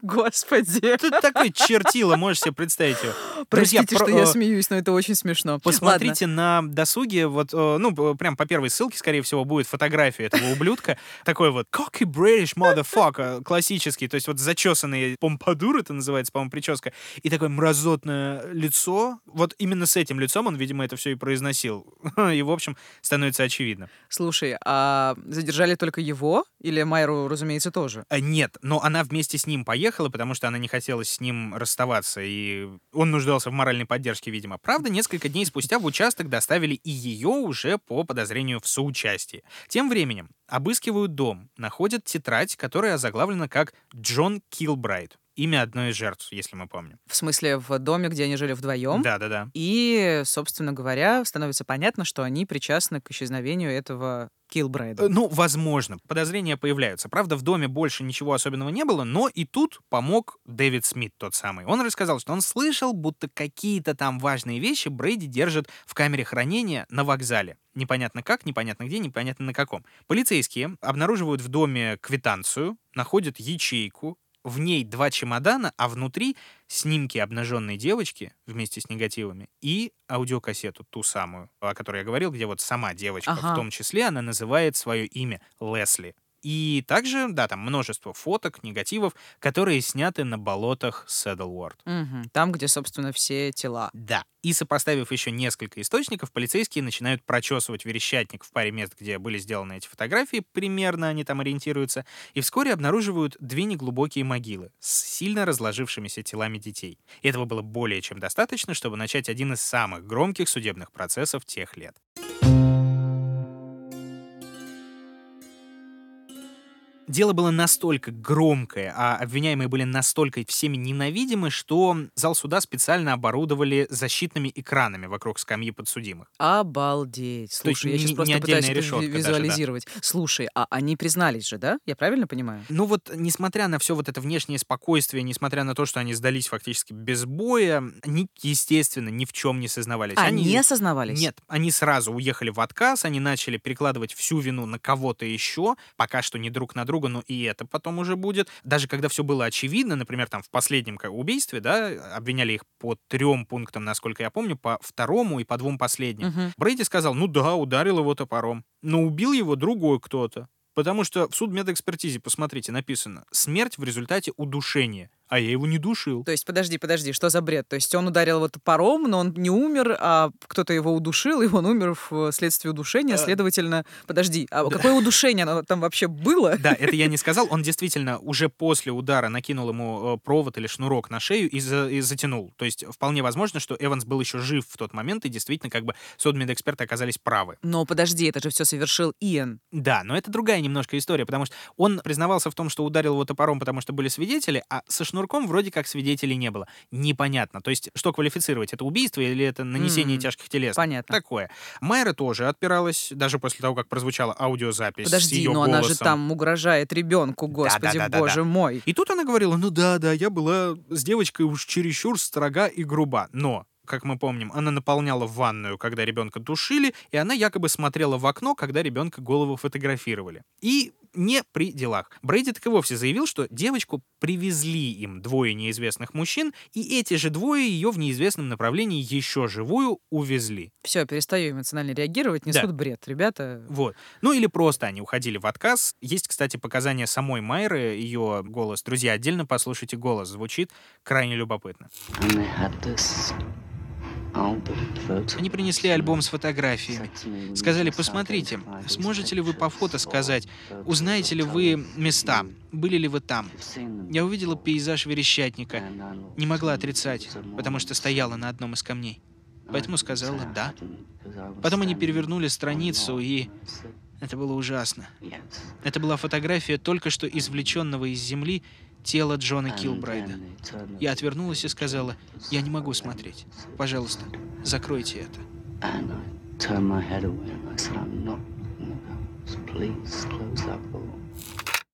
Господи. <laughs> Тут такой чертило, можешь себе представить. Друзья, Простите, про- что я э, смеюсь, но это очень смешно. Посмотрите на досуге, вот, э, ну, прям по первой ссылке, скорее всего, будет фотография этого ублюдка. <laughs> Такой вот cocky British motherfucker, <laughs> классический, то есть вот зачесанный помпадур, это называется, по-моему, прическа, и такое мразотное лицо. Вот именно с этим лицом он, видимо, это все и произносил. И, в общем, становится очевидно. Слушай, а задержали только его? Или Майру, разумеется, тоже? А, Нет, но она вместе с ним поехала, потому что она не хотела с ним расставаться, и он нуждался в моральной поддержке, видимо. Правда, несколько дней спустя в участок доставили и ее уже по подозрению в соучастии. Тем временем обыскивают дом, находят тетрадь, которая озаглавлена как «Джон Килбрайт». Имя одной из жертв, если мы помним. В смысле, в доме, где они жили вдвоем? Да-да-да. И, собственно говоря, становится понятно, что они причастны к исчезновению этого Килбрейда. Э, Ну, возможно, подозрения появляются. Правда, в доме больше ничего особенного не было, но и тут помог Дэвид Смит тот самый. Он рассказал, что он слышал, будто какие-то там важные вещи Брейди держит в камере хранения на вокзале. Непонятно как, непонятно где, непонятно на каком. Полицейские обнаруживают в доме квитанцию, находят ячейку, в ней два чемодана, а внутри снимки обнаженной девочки вместе с негативами и аудиокассету, ту самую, о которой я говорил, где вот сама девочка, Ага. в том числе она называет свое имя Лесли. И также, да, там множество фоток, негативов, которые сняты на болотах Седлворд. Мгм. Там, где, собственно, все тела. Да. И сопоставив еще несколько источников, полицейские начинают прочесывать верещатник в паре мест, где были сделаны эти фотографии, примерно они там ориентируются, и вскоре обнаруживают две неглубокие могилы с сильно разложившимися телами детей. И этого было более чем достаточно, чтобы начать один из самых громких судебных процессов тех лет. Дело было настолько громкое, а обвиняемые были настолько всеми ненавидимы, что зал суда специально оборудовали защитными экранами вокруг скамьи подсудимых. Обалдеть. Слушай, я не- сейчас не просто отдельная пытаюсь решетка ви- даже, да. визуализировать. Слушай, а они признались же, да? Я правильно понимаю? Ну вот, несмотря на все вот это внешнее спокойствие, несмотря на то, что они сдались фактически без боя, они, естественно, ни в чем не сознавались. А, не осознавались? Нет, они сразу уехали в отказ, они начали перекладывать всю вину на кого-то еще, пока что не друг на друга, но и это потом уже будет. Даже когда все было очевидно, например, там в последнем убийстве, да, обвиняли их по трем пунктам, насколько я помню, по второму и по двум последним. Мгм. Брейди сказал, ну да, ударил его топором, но убил его другой кто-то. Потому что в судмедэкспертизе, посмотрите, написано «смерть в результате удушения», а я его не душил. То есть, подожди, подожди, что за бред? То есть он ударил его топором, но он не умер, а кто-то его удушил, и он умер вследствие удушения, Э, следовательно... Подожди, а какое удушение оно там вообще было? Да, это я не сказал. Он действительно уже после удара накинул ему э, провод или шнурок на шею и, за- и затянул. То есть вполне возможно, что Эванс был еще жив в тот момент, и действительно как бы судмедэксперты оказались правы. Но подожди, это же все совершил Иэн. Да, но это другая немножко история, потому что он признавался в том, что ударил его топором, потому что были свидетели, а со шнурком вроде как свидетелей не было. Непонятно. То есть что квалифицировать? Это убийство или это нанесение М, тяжких телес? Понятно. Такое. Майра тоже отпиралась, даже после того, как прозвучала аудиозапись с Подожди, ее но она же там угрожает ребенку, господи Да-да-да-да-да. боже мой. И тут она говорила, ну да, да, я была с девочкой уж чересчур строга и груба. Но, как мы помним, она наполняла ванную, когда ребенка душили, и она якобы смотрела в окно, когда ребенка голову фотографировали. И не при делах. Брейди так и вовсе заявил, что девочку привезли им двое неизвестных мужчин, и эти же двое ее в неизвестном направлении еще живую увезли. Все, перестаю эмоционально реагировать, Да. несут бред. Ребята, Вот. Ну или просто они уходили в отказ. Есть, кстати, показания самой Майры, ее голос. Друзья, отдельно послушайте голос. Звучит крайне любопытно. Они принесли альбом с фотографиями. Сказали, посмотрите, сможете ли вы по фото сказать, узнаете ли вы места, были ли вы там. Я увидела пейзаж верещатника. Не могла отрицать, потому что стояла на одном из камней. Поэтому сказала «да». Потом они перевернули страницу, и это было ужасно. Это была фотография только что извлеченного из земли тела Джона Килбрайда. Я отвернулась и сказала, я не могу смотреть. Пожалуйста, закройте это. Please close that door.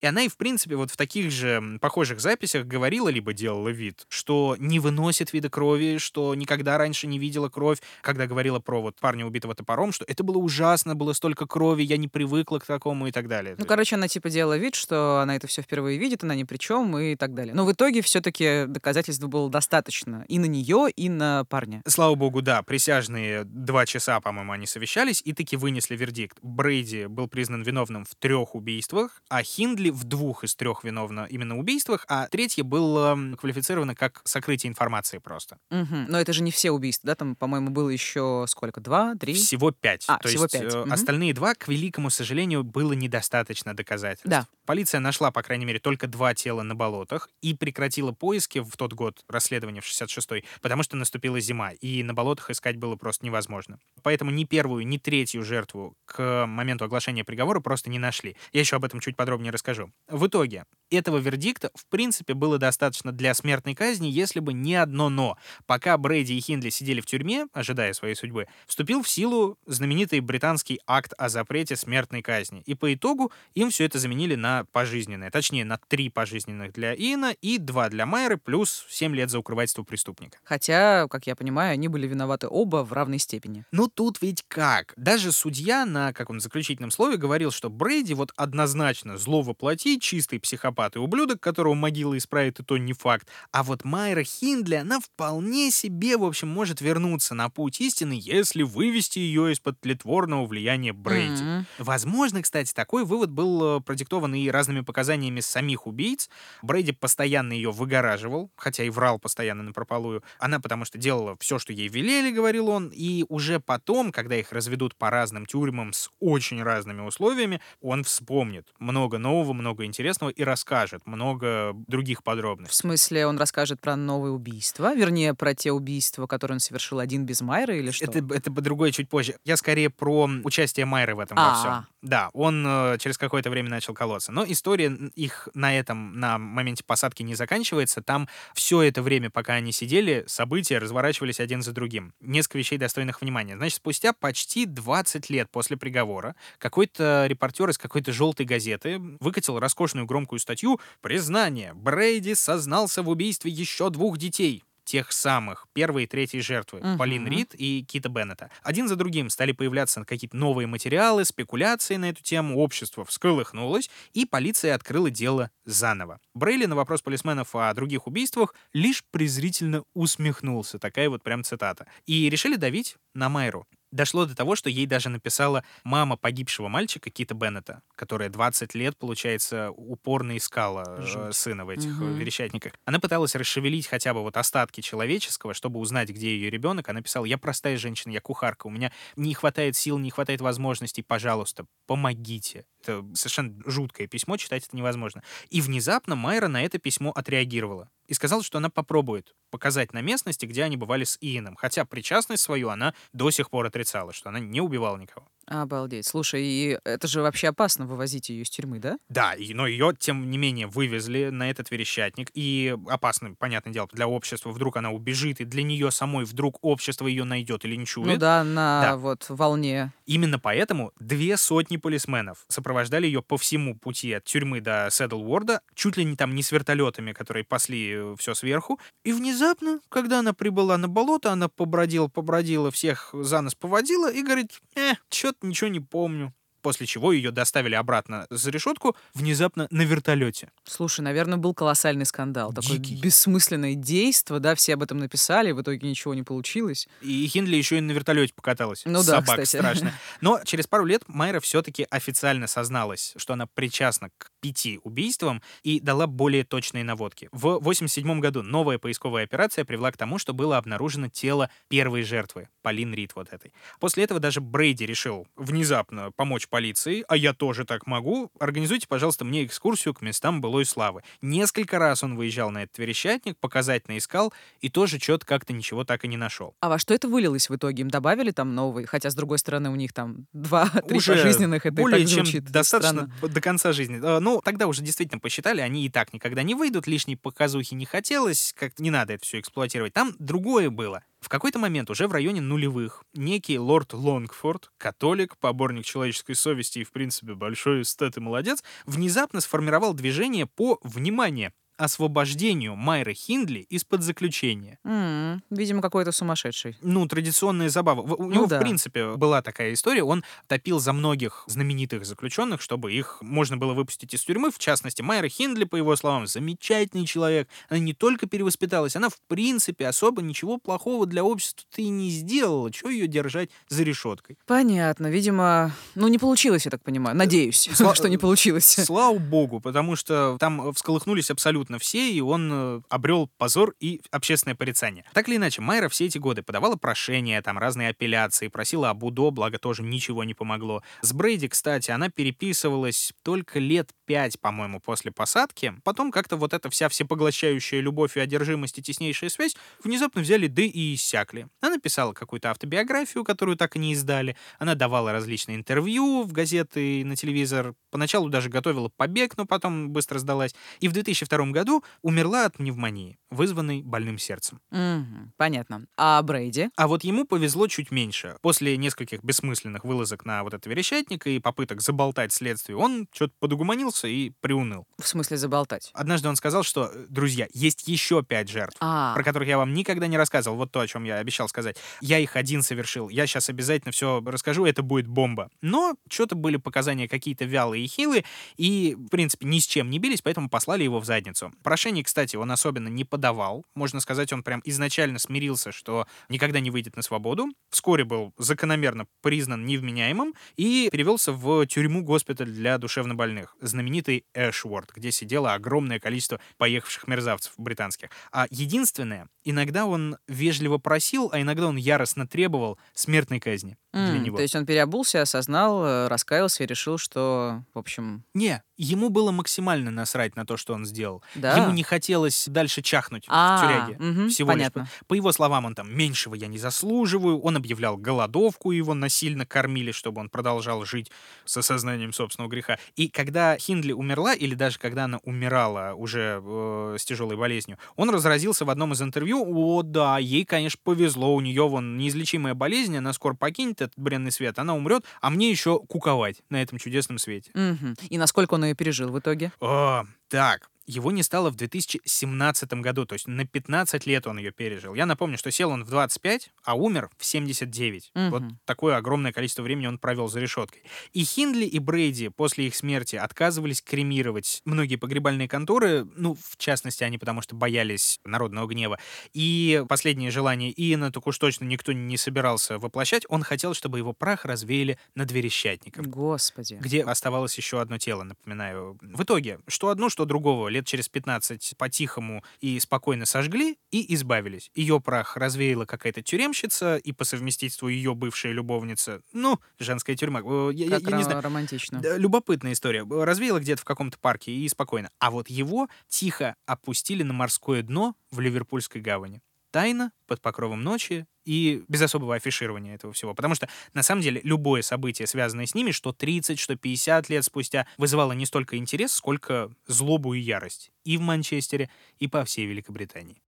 И она и, в принципе, вот в таких же похожих записях говорила, либо делала вид, что не выносит вида крови, что никогда раньше не видела кровь, когда говорила про вот парня, убитого топором, что это было ужасно, было столько крови, я не привыкла к такому и так далее. Ну, короче, она типа делала вид, что она это все впервые видит, она ни при чем и так далее. Но в итоге все-таки доказательств было достаточно и на нее, и на парня. Слава богу, да, присяжные два часа, по-моему, они совещались и таки вынесли вердикт. Брейди был признан виновным в трех убийствах, а Хиндли в двух из трех виновна именно убийствах, а третье было квалифицировано как сокрытие информации просто. Мгм. Но это же не все убийства, да? Там, по-моему, было еще сколько? Два, три? Всего пять. А, То всего есть пять. Мгм. остальные два, к великому сожалению, было недостаточно доказательств. Да. Полиция нашла, по крайней мере, только два тела на болотах и прекратила поиски в тот год расследования в 66-й, потому что наступила зима, и на болотах искать было просто невозможно. Поэтому ни первую, ни третью жертву к моменту оглашения приговора просто не нашли. Я еще об этом чуть подробнее расскажу. В итоге, этого вердикта, в принципе, было достаточно для смертной казни, если бы не одно «но». Пока Брейди и Хиндли сидели в тюрьме, ожидая своей судьбы, вступил в силу знаменитый британский акт о запрете смертной казни. И по итогу им все это заменили на пожизненное. Точнее, на три пожизненных для Иена и два для Майры, плюс 7 лет за укрывательство преступника. Хотя, как я понимаю, они были виноваты оба в равной степени. Ну тут ведь как? Даже судья на, как он, заключительном слове говорил, что Брейди вот однозначно зло воплоти, чистый психопат, и ублюдок, которого могила исправит, и то не факт. А вот Майра Хиндли, она вполне себе, в общем, может вернуться на путь истины, если вывести ее из-под тлетворного влияния Брейди. М. Возможно, кстати, такой вывод был э, продиктован и разными показаниями самих убийц. Брейди постоянно ее выгораживал, хотя и врал постоянно на прополую. Она потому что делала все, что ей велели, говорил он, и уже потом, когда их разведут по разным тюрьмам с очень разными условиями, он вспомнит много нового, много интересного и расскажет много других В подробностей. смысле, он расскажет про новые убийства, вернее, про те убийства, которые он совершил один без Майры или что? Это, это другое чуть позже. Я скорее про участие Майры в этом во А. всем. Да, он э, через какое-то время начал колоться. Но история их на этом, на моменте посадки не заканчивается. Там все это время, пока они сидели, события разворачивались один за другим. Несколько вещей достойных внимания. Значит, спустя почти 20 лет после приговора какой-то репортер из какой-то желтой газеты выкатил роскошную громкую статью «Признание. Брейди сознался в убийстве еще двух детей» тех самых, первой и третьей жертвы, Мгм. Полин Рид и Кита Беннета. Один за другим стали появляться какие-то новые материалы, спекуляции на эту тему, общество всколыхнулось, и полиция открыла дело заново. Брейли на вопрос полисменов о других убийствах лишь презрительно усмехнулся, такая вот прям цитата. И решили давить на Майру. Дошло до того, что ей даже написала мама погибшего мальчика Кита Беннета, которая 20 лет, получается, упорно искала э, Жуть. сына в этих Мгм. верещатниках. Она пыталась расшевелить хотя бы вот остатки человеческого, чтобы узнать, где ее ребенок. Она писала, я простая женщина, я кухарка, у меня не хватает сил, не хватает возможностей, пожалуйста, помогите. Это совершенно жуткое письмо, читать это невозможно. И внезапно Майра на это письмо отреагировала и сказала, что она попробует показать на местности, где они бывали с Иеном. Хотя причастность свою она до сих пор отрицала, что она не убивала никого. Обалдеть. Слушай, и это же вообще опасно вывозить ее из тюрьмы, да? Да, и- но ее, тем не менее, вывезли на этот верещатник. И опасно, понятное дело, для общества. Вдруг она убежит, и для нее самой вдруг общество ее найдет или не чует. Ну да, на Да. вот волне. Именно поэтому две сотни полисменов сопровождали ее по всему пути от тюрьмы до Седлворда, чуть ли не там не с вертолетами, которые пасли все сверху. И внезапно, когда она прибыла на болото, она побродила, побродила, всех за нос поводила и говорит, э, что-то ничего не помню. После чего ее доставили обратно за решетку, внезапно на вертолете. Слушай, наверное, был колоссальный скандал. Такое Дикий. бессмысленное действо, да, все об этом написали, в итоге ничего не получилось. И Хиндли еще и на вертолете покаталась. Ну да, Собак кстати. страшно. <laughs> Но через пару лет Майра все-таки официально созналась, что она причастна к пяти убийствам и дала более точные наводки. В 87 году новая поисковая операция привела к тому, что было обнаружено тело первой жертвы, Полин Рид вот этой. После этого даже Брейди решил внезапно помочь полиции, а я тоже так могу. Организуйте, пожалуйста, мне экскурсию к местам былой славы. Несколько раз он выезжал на этот верещатник, показательно искал, и тоже что-то как-то ничего так и не нашел. А во что это вылилось в итоге? Им добавили там новый? Хотя, с другой стороны, у них там два-три уже пожизненных. Это и более так чем звучит достаточно странно. до конца жизни. Э, Ну, тогда уже действительно посчитали, они и так никогда не выйдут, лишней показухи не хотелось, как не надо это все эксплуатировать. Там другое было. В какой-то момент, уже в районе нулевых, некий лорд Лонгфорд, католик, поборник человеческой совести и, в принципе, большой эстет и молодец, внезапно сформировал движение по, внимание, освобождению Майры Хиндли из-под заключения. М, Видимо, какой-то сумасшедший. Ну, традиционная забава. У Ну него, да. в принципе, была такая история. Он топил за многих знаменитых заключенных, чтобы их можно было выпустить из тюрьмы. В частности, Майра Хиндли, по его словам, замечательный человек. Она не только перевоспиталась, она, в принципе, особо ничего плохого для общества-то и не сделала. Чего ее держать за решеткой? Понятно. Видимо, ну не получилось, я так понимаю. Надеюсь, <laughs> Сла- что не получилось. Слава богу, потому что там всколыхнулись абсолютно все, и он э, обрел позор и общественное порицание. Так или иначе, Майра все эти годы подавала прошения, там разные апелляции, просила об УДО, благо тоже ничего не помогло. С Брейди, кстати, она переписывалась только лет пять, по-моему, после посадки. Потом как-то вот эта вся всепоглощающая любовь и одержимость и теснейшая связь внезапно взяли да и иссякли. Она писала какую-то автобиографию, которую так и не издали. Она давала различные интервью в газеты на телевизор. Поначалу даже готовила побег, но потом быстро сдалась. И в 2002 году умерла от пневмонии, вызванной больным сердцем. Мгм, понятно. А Брейди? А вот ему повезло чуть меньше. После нескольких бессмысленных вылазок на вот это верещатник и попыток заболтать следствие, он что-то подугуманился и приуныл. В смысле заболтать? Однажды он сказал, что, э, друзья, есть еще пять жертв. А, про которых я вам никогда не рассказывал. Вот то, о чем я обещал сказать. Я их один совершил. Я сейчас обязательно все расскажу, это будет бомба. Но что-то были показания какие-то вялые и хилые, и, в принципе, ни с чем не бились, поэтому послали его в задницу. Прошение, кстати, он особенно не подавал. Можно сказать, он прям изначально смирился, что никогда не выйдет на свободу. Вскоре был закономерно признан невменяемым и перевелся в тюрьму-госпиталь для душевнобольных, знаменитый Эшворд, где сидело огромное количество поехавших мерзавцев британских. А единственное, иногда он вежливо просил, а иногда он яростно требовал смертной казни для м, него. то есть он переобулся, осознал, э, раскаялся и решил, что, в общем, Не, ему было максимально насрать на то, что он сделал. да. Ему не хотелось дальше чахнуть а, в тюряге. мгм, Всего лишь понятно. По его словам, он там меньшего я не заслуживаю. Он объявлял голодовку, его насильно кормили, чтобы он продолжал жить с осознанием собственного греха. И когда Хиндли умерла, или даже когда она умирала уже э, с тяжелой болезнью, он разразился в одном из интервью, о, да, ей, конечно, повезло, у нее вон неизлечимая болезнь, она скоро покинет этот бренный свет, она умрет, а мне еще куковать на этом чудесном свете. Мгм. И насколько он пережил в итоге? О, так, его не стало в 2017 году, то есть на 15 лет он ее пережил. Я напомню, что сел он в 25, а умер в 79. Вот Мгм. такое огромное количество времени он провел за решеткой. И Хиндли, и Брейди после их смерти отказывались кремировать многие погребальные конторы, ну, в частности, они потому что боялись народного гнева. И последнее желание Иена, так уж точно никто не собирался воплощать, он хотел, чтобы его прах развеяли над верещатником Господи. где оставалось еще одно тело, напоминаю. В итоге, что одно, что другого, лет через 15 по-тихому и спокойно сожгли и избавились. Ее прах развеяла какая-то тюремщица и по совместительству ее бывшая любовница. Ну, женская тюрьма. Э, Я, я- Как я не ро- знаю. романтично. Любопытная история. Развеяла где-то в каком-то парке и спокойно. А вот его тихо опустили на морское дно в Ливерпульской гавани. Тайно, под покровом ночи и без особого афиширования этого всего. Потому что, на самом деле, любое событие, связанное с ними, что 30, что 50 лет спустя, вызывало не столько интерес, сколько злобу и ярость. И в Манчестере, и по всей Великобритании.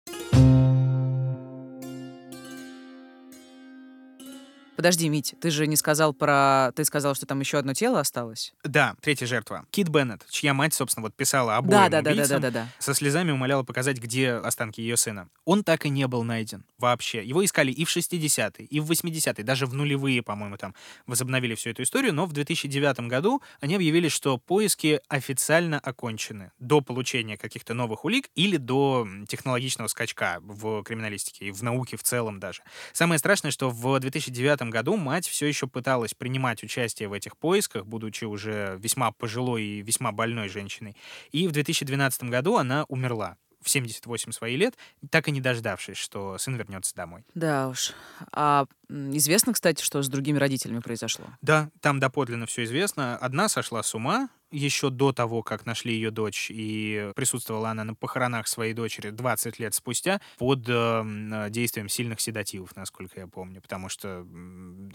Подожди, Мить, ты же не сказал про... Ты сказал, что там еще одно тело осталось? Да, третья жертва. Кит Беннет, чья мать, собственно, вот писала обоим Да, да, да, да, да, убийцам, да, да. со слезами умоляла показать, где останки ее сына. Он так и не был найден вообще. Его искали и в 60-е, и в 80-е, даже в нулевые, по-моему, там возобновили всю эту историю, но в 2009 году они объявили, что поиски официально окончены до получения каких-то новых улик или до технологичного скачка в криминалистике и в науке в целом даже. Самое страшное, что в 2009 году мать все еще пыталась принимать участие в этих поисках, будучи уже весьма пожилой и весьма больной женщиной. И в 2012 году она умерла в 78 своих лет, так и не дождавшись, что сын вернется домой. Да уж. А известно, кстати, что с другими родителями произошло? Да, там доподлинно все известно. Одна сошла с ума еще до того, как нашли ее дочь, и присутствовала она на похоронах своей дочери 20 лет спустя под э, действием сильных седативов, насколько я помню, потому что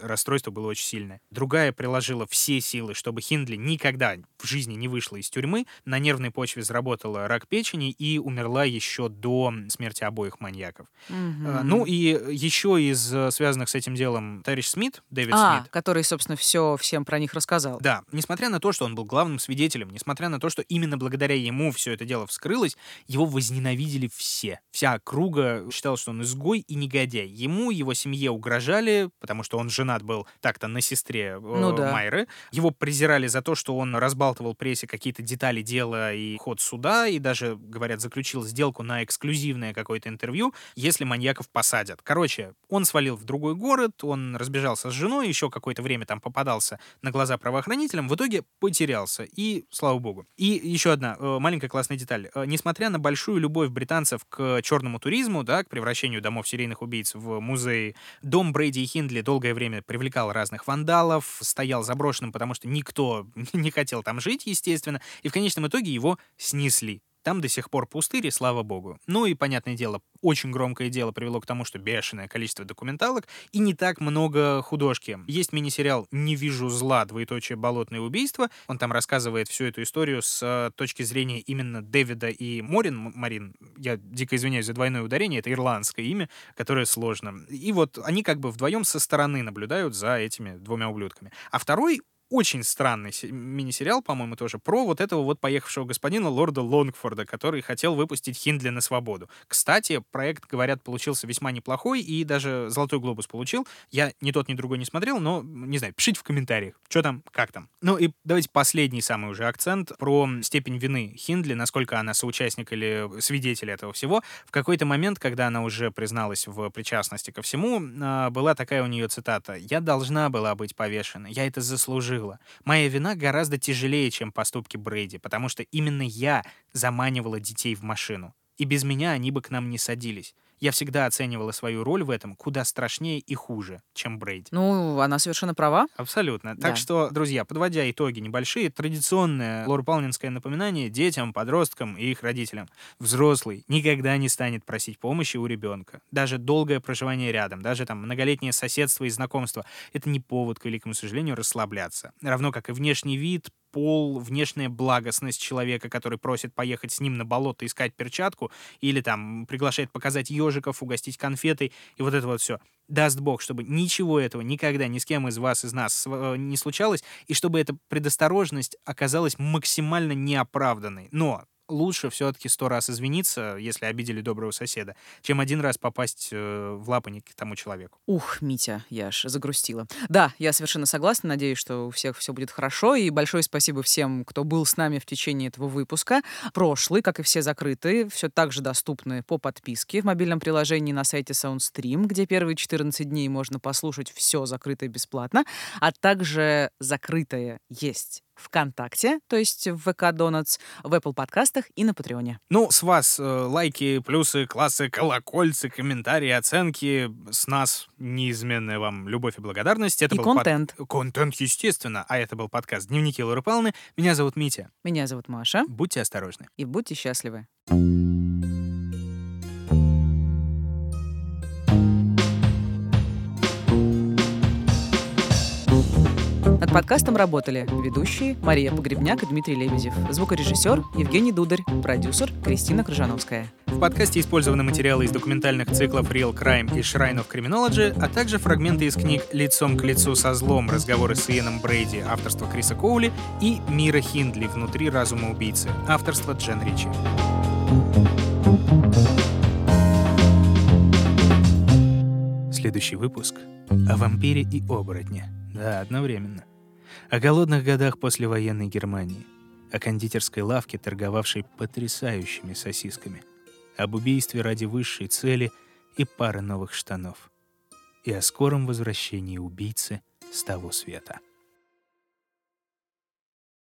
расстройство было очень сильное. Другая приложила все силы, чтобы Хиндли никогда в жизни не вышла из тюрьмы, на нервной почве заработала рак печени и умерла еще до смерти обоих маньяков. Мгм. Ну и еще из э, связанных с этим делом товарищ Смит, Дэвид а, Смит, который, собственно, все всем про них рассказал. да, несмотря на то, что он был главным свидетелем, несмотря на то, что именно благодаря ему все это дело вскрылось, его возненавидели все. Вся округа считала, что он изгой и негодяй. Ему, его семье угрожали, потому что он женат был так-то на сестре э, Ну да. Майры. Его презирали за то, что он разбалтывал прессе какие-то детали дела и ход суда, и даже, говорят, заключил сделку на эксклюзивное какое-то интервью, если маньяков посадят. Короче, он свалил в другой город, он разбежался с женой, еще какое-то время там попадался на глаза правоохранителям, в итоге потерялся. И слава богу. И еще одна э, маленькая классная деталь. Э, Несмотря на большую любовь британцев к черному туризму, да, к превращению домов серийных убийц в музеи, дом Брейди и Хиндли долгое время привлекал разных вандалов, стоял заброшенным, потому что никто <laughs> не хотел там жить, естественно, и в конечном итоге его снесли. Там до сих пор пустырь, и слава богу. Ну и, понятное дело, очень громкое дело привело к тому, что бешеное количество документалок и не так много художки. Есть мини-сериал «Не вижу зла. Двоеточие болотное убийство». Он там рассказывает всю эту историю с э, точки зрения именно Дэвида и Морин. Марин, я дико извиняюсь за двойное ударение, это ирландское имя, которое сложно. И вот они как бы вдвоем со стороны наблюдают за этими двумя ублюдками. А второй очень странный мини-сериал, по-моему, тоже, про вот этого вот поехавшего господина лорда Лонгфорда, который хотел выпустить Хиндли на свободу. Кстати, проект, говорят, получился весьма неплохой, и даже «Золотой глобус» получил. Я ни тот, ни другой не смотрел, но, не знаю, пишите в комментариях, что там, как там. Ну и давайте последний самый уже акцент про степень вины Хиндли, насколько она соучастник или свидетель этого всего. В какой-то момент, когда она уже призналась в причастности ко всему, а, была такая у нее цитата «Я должна была быть повешена, я это заслужила, заслужила. Моя вина гораздо тяжелее, чем поступки Брейди, потому что именно я заманивала детей в машину. И без меня они бы к нам не садились. Я всегда оценивала свою роль в этом куда страшнее и хуже, чем Брейди. Ну, она совершенно права. Абсолютно. Да. Так что, друзья, подводя итоги небольшие, традиционное лорпалнинское напоминание детям, подросткам и их родителям. Взрослый никогда не станет просить помощи у ребенка. Даже долгое проживание рядом, даже там многолетнее соседство и знакомство — это не повод, к великому сожалению, расслабляться. Равно как и внешний вид, пол, внешняя благостность человека, который просит поехать с ним на болото искать перчатку, или там приглашает показать ежиков, угостить конфетой, и вот это вот все. Даст Бог, чтобы ничего этого никогда ни с кем из вас, из нас э, не случалось, и чтобы эта предосторожность оказалась максимально неоправданной. Но лучше все-таки сто раз извиниться, если обидели доброго соседа, чем один раз попасть э, в лапы к тому человеку. Ух, Митя, я аж загрустила. Да, я совершенно согласна. Надеюсь, что у всех все будет хорошо. И большое спасибо всем, кто был с нами в течение этого выпуска. Прошлый, как и все закрытые, все так же доступны по подписке в мобильном приложении на сайте SoundStream, где первые 14 дней можно послушать все закрытое бесплатно, а также закрытое есть ВКонтакте, то есть в ВК Донатс, в Apple подкастах и на Патреоне. Ну, с вас э, лайки, плюсы, классы, колокольцы, комментарии, оценки. С нас неизменная вам любовь и благодарность. Это и был контент. Под... Контент, естественно. А это был подкаст «Дневники Лоры Павловны». Меня зовут Митя. Меня зовут Маша. Будьте осторожны. И будьте счастливы. Над подкастом работали ведущие Мария Погребняк и Дмитрий Лебедев, звукорежиссер Евгений Дударь, продюсер Кристина Крыжановская. В подкасте использованы материалы из документальных циклов Real Crime и Shrine of Criminology, а также фрагменты из книг «Лицом к лицу со злом. Разговоры с Иеном Брейди» авторства Криса Коули и «Мира Хиндли. Внутри разума убийцы» авторства Джен Ричи. Следующий выпуск о вампире и оборотне. Да, одновременно о голодных годах послевоенной Германии, о кондитерской лавке, торговавшей потрясающими сосисками, об убийстве ради высшей цели и пары новых штанов, и о скором возвращении убийцы с того света.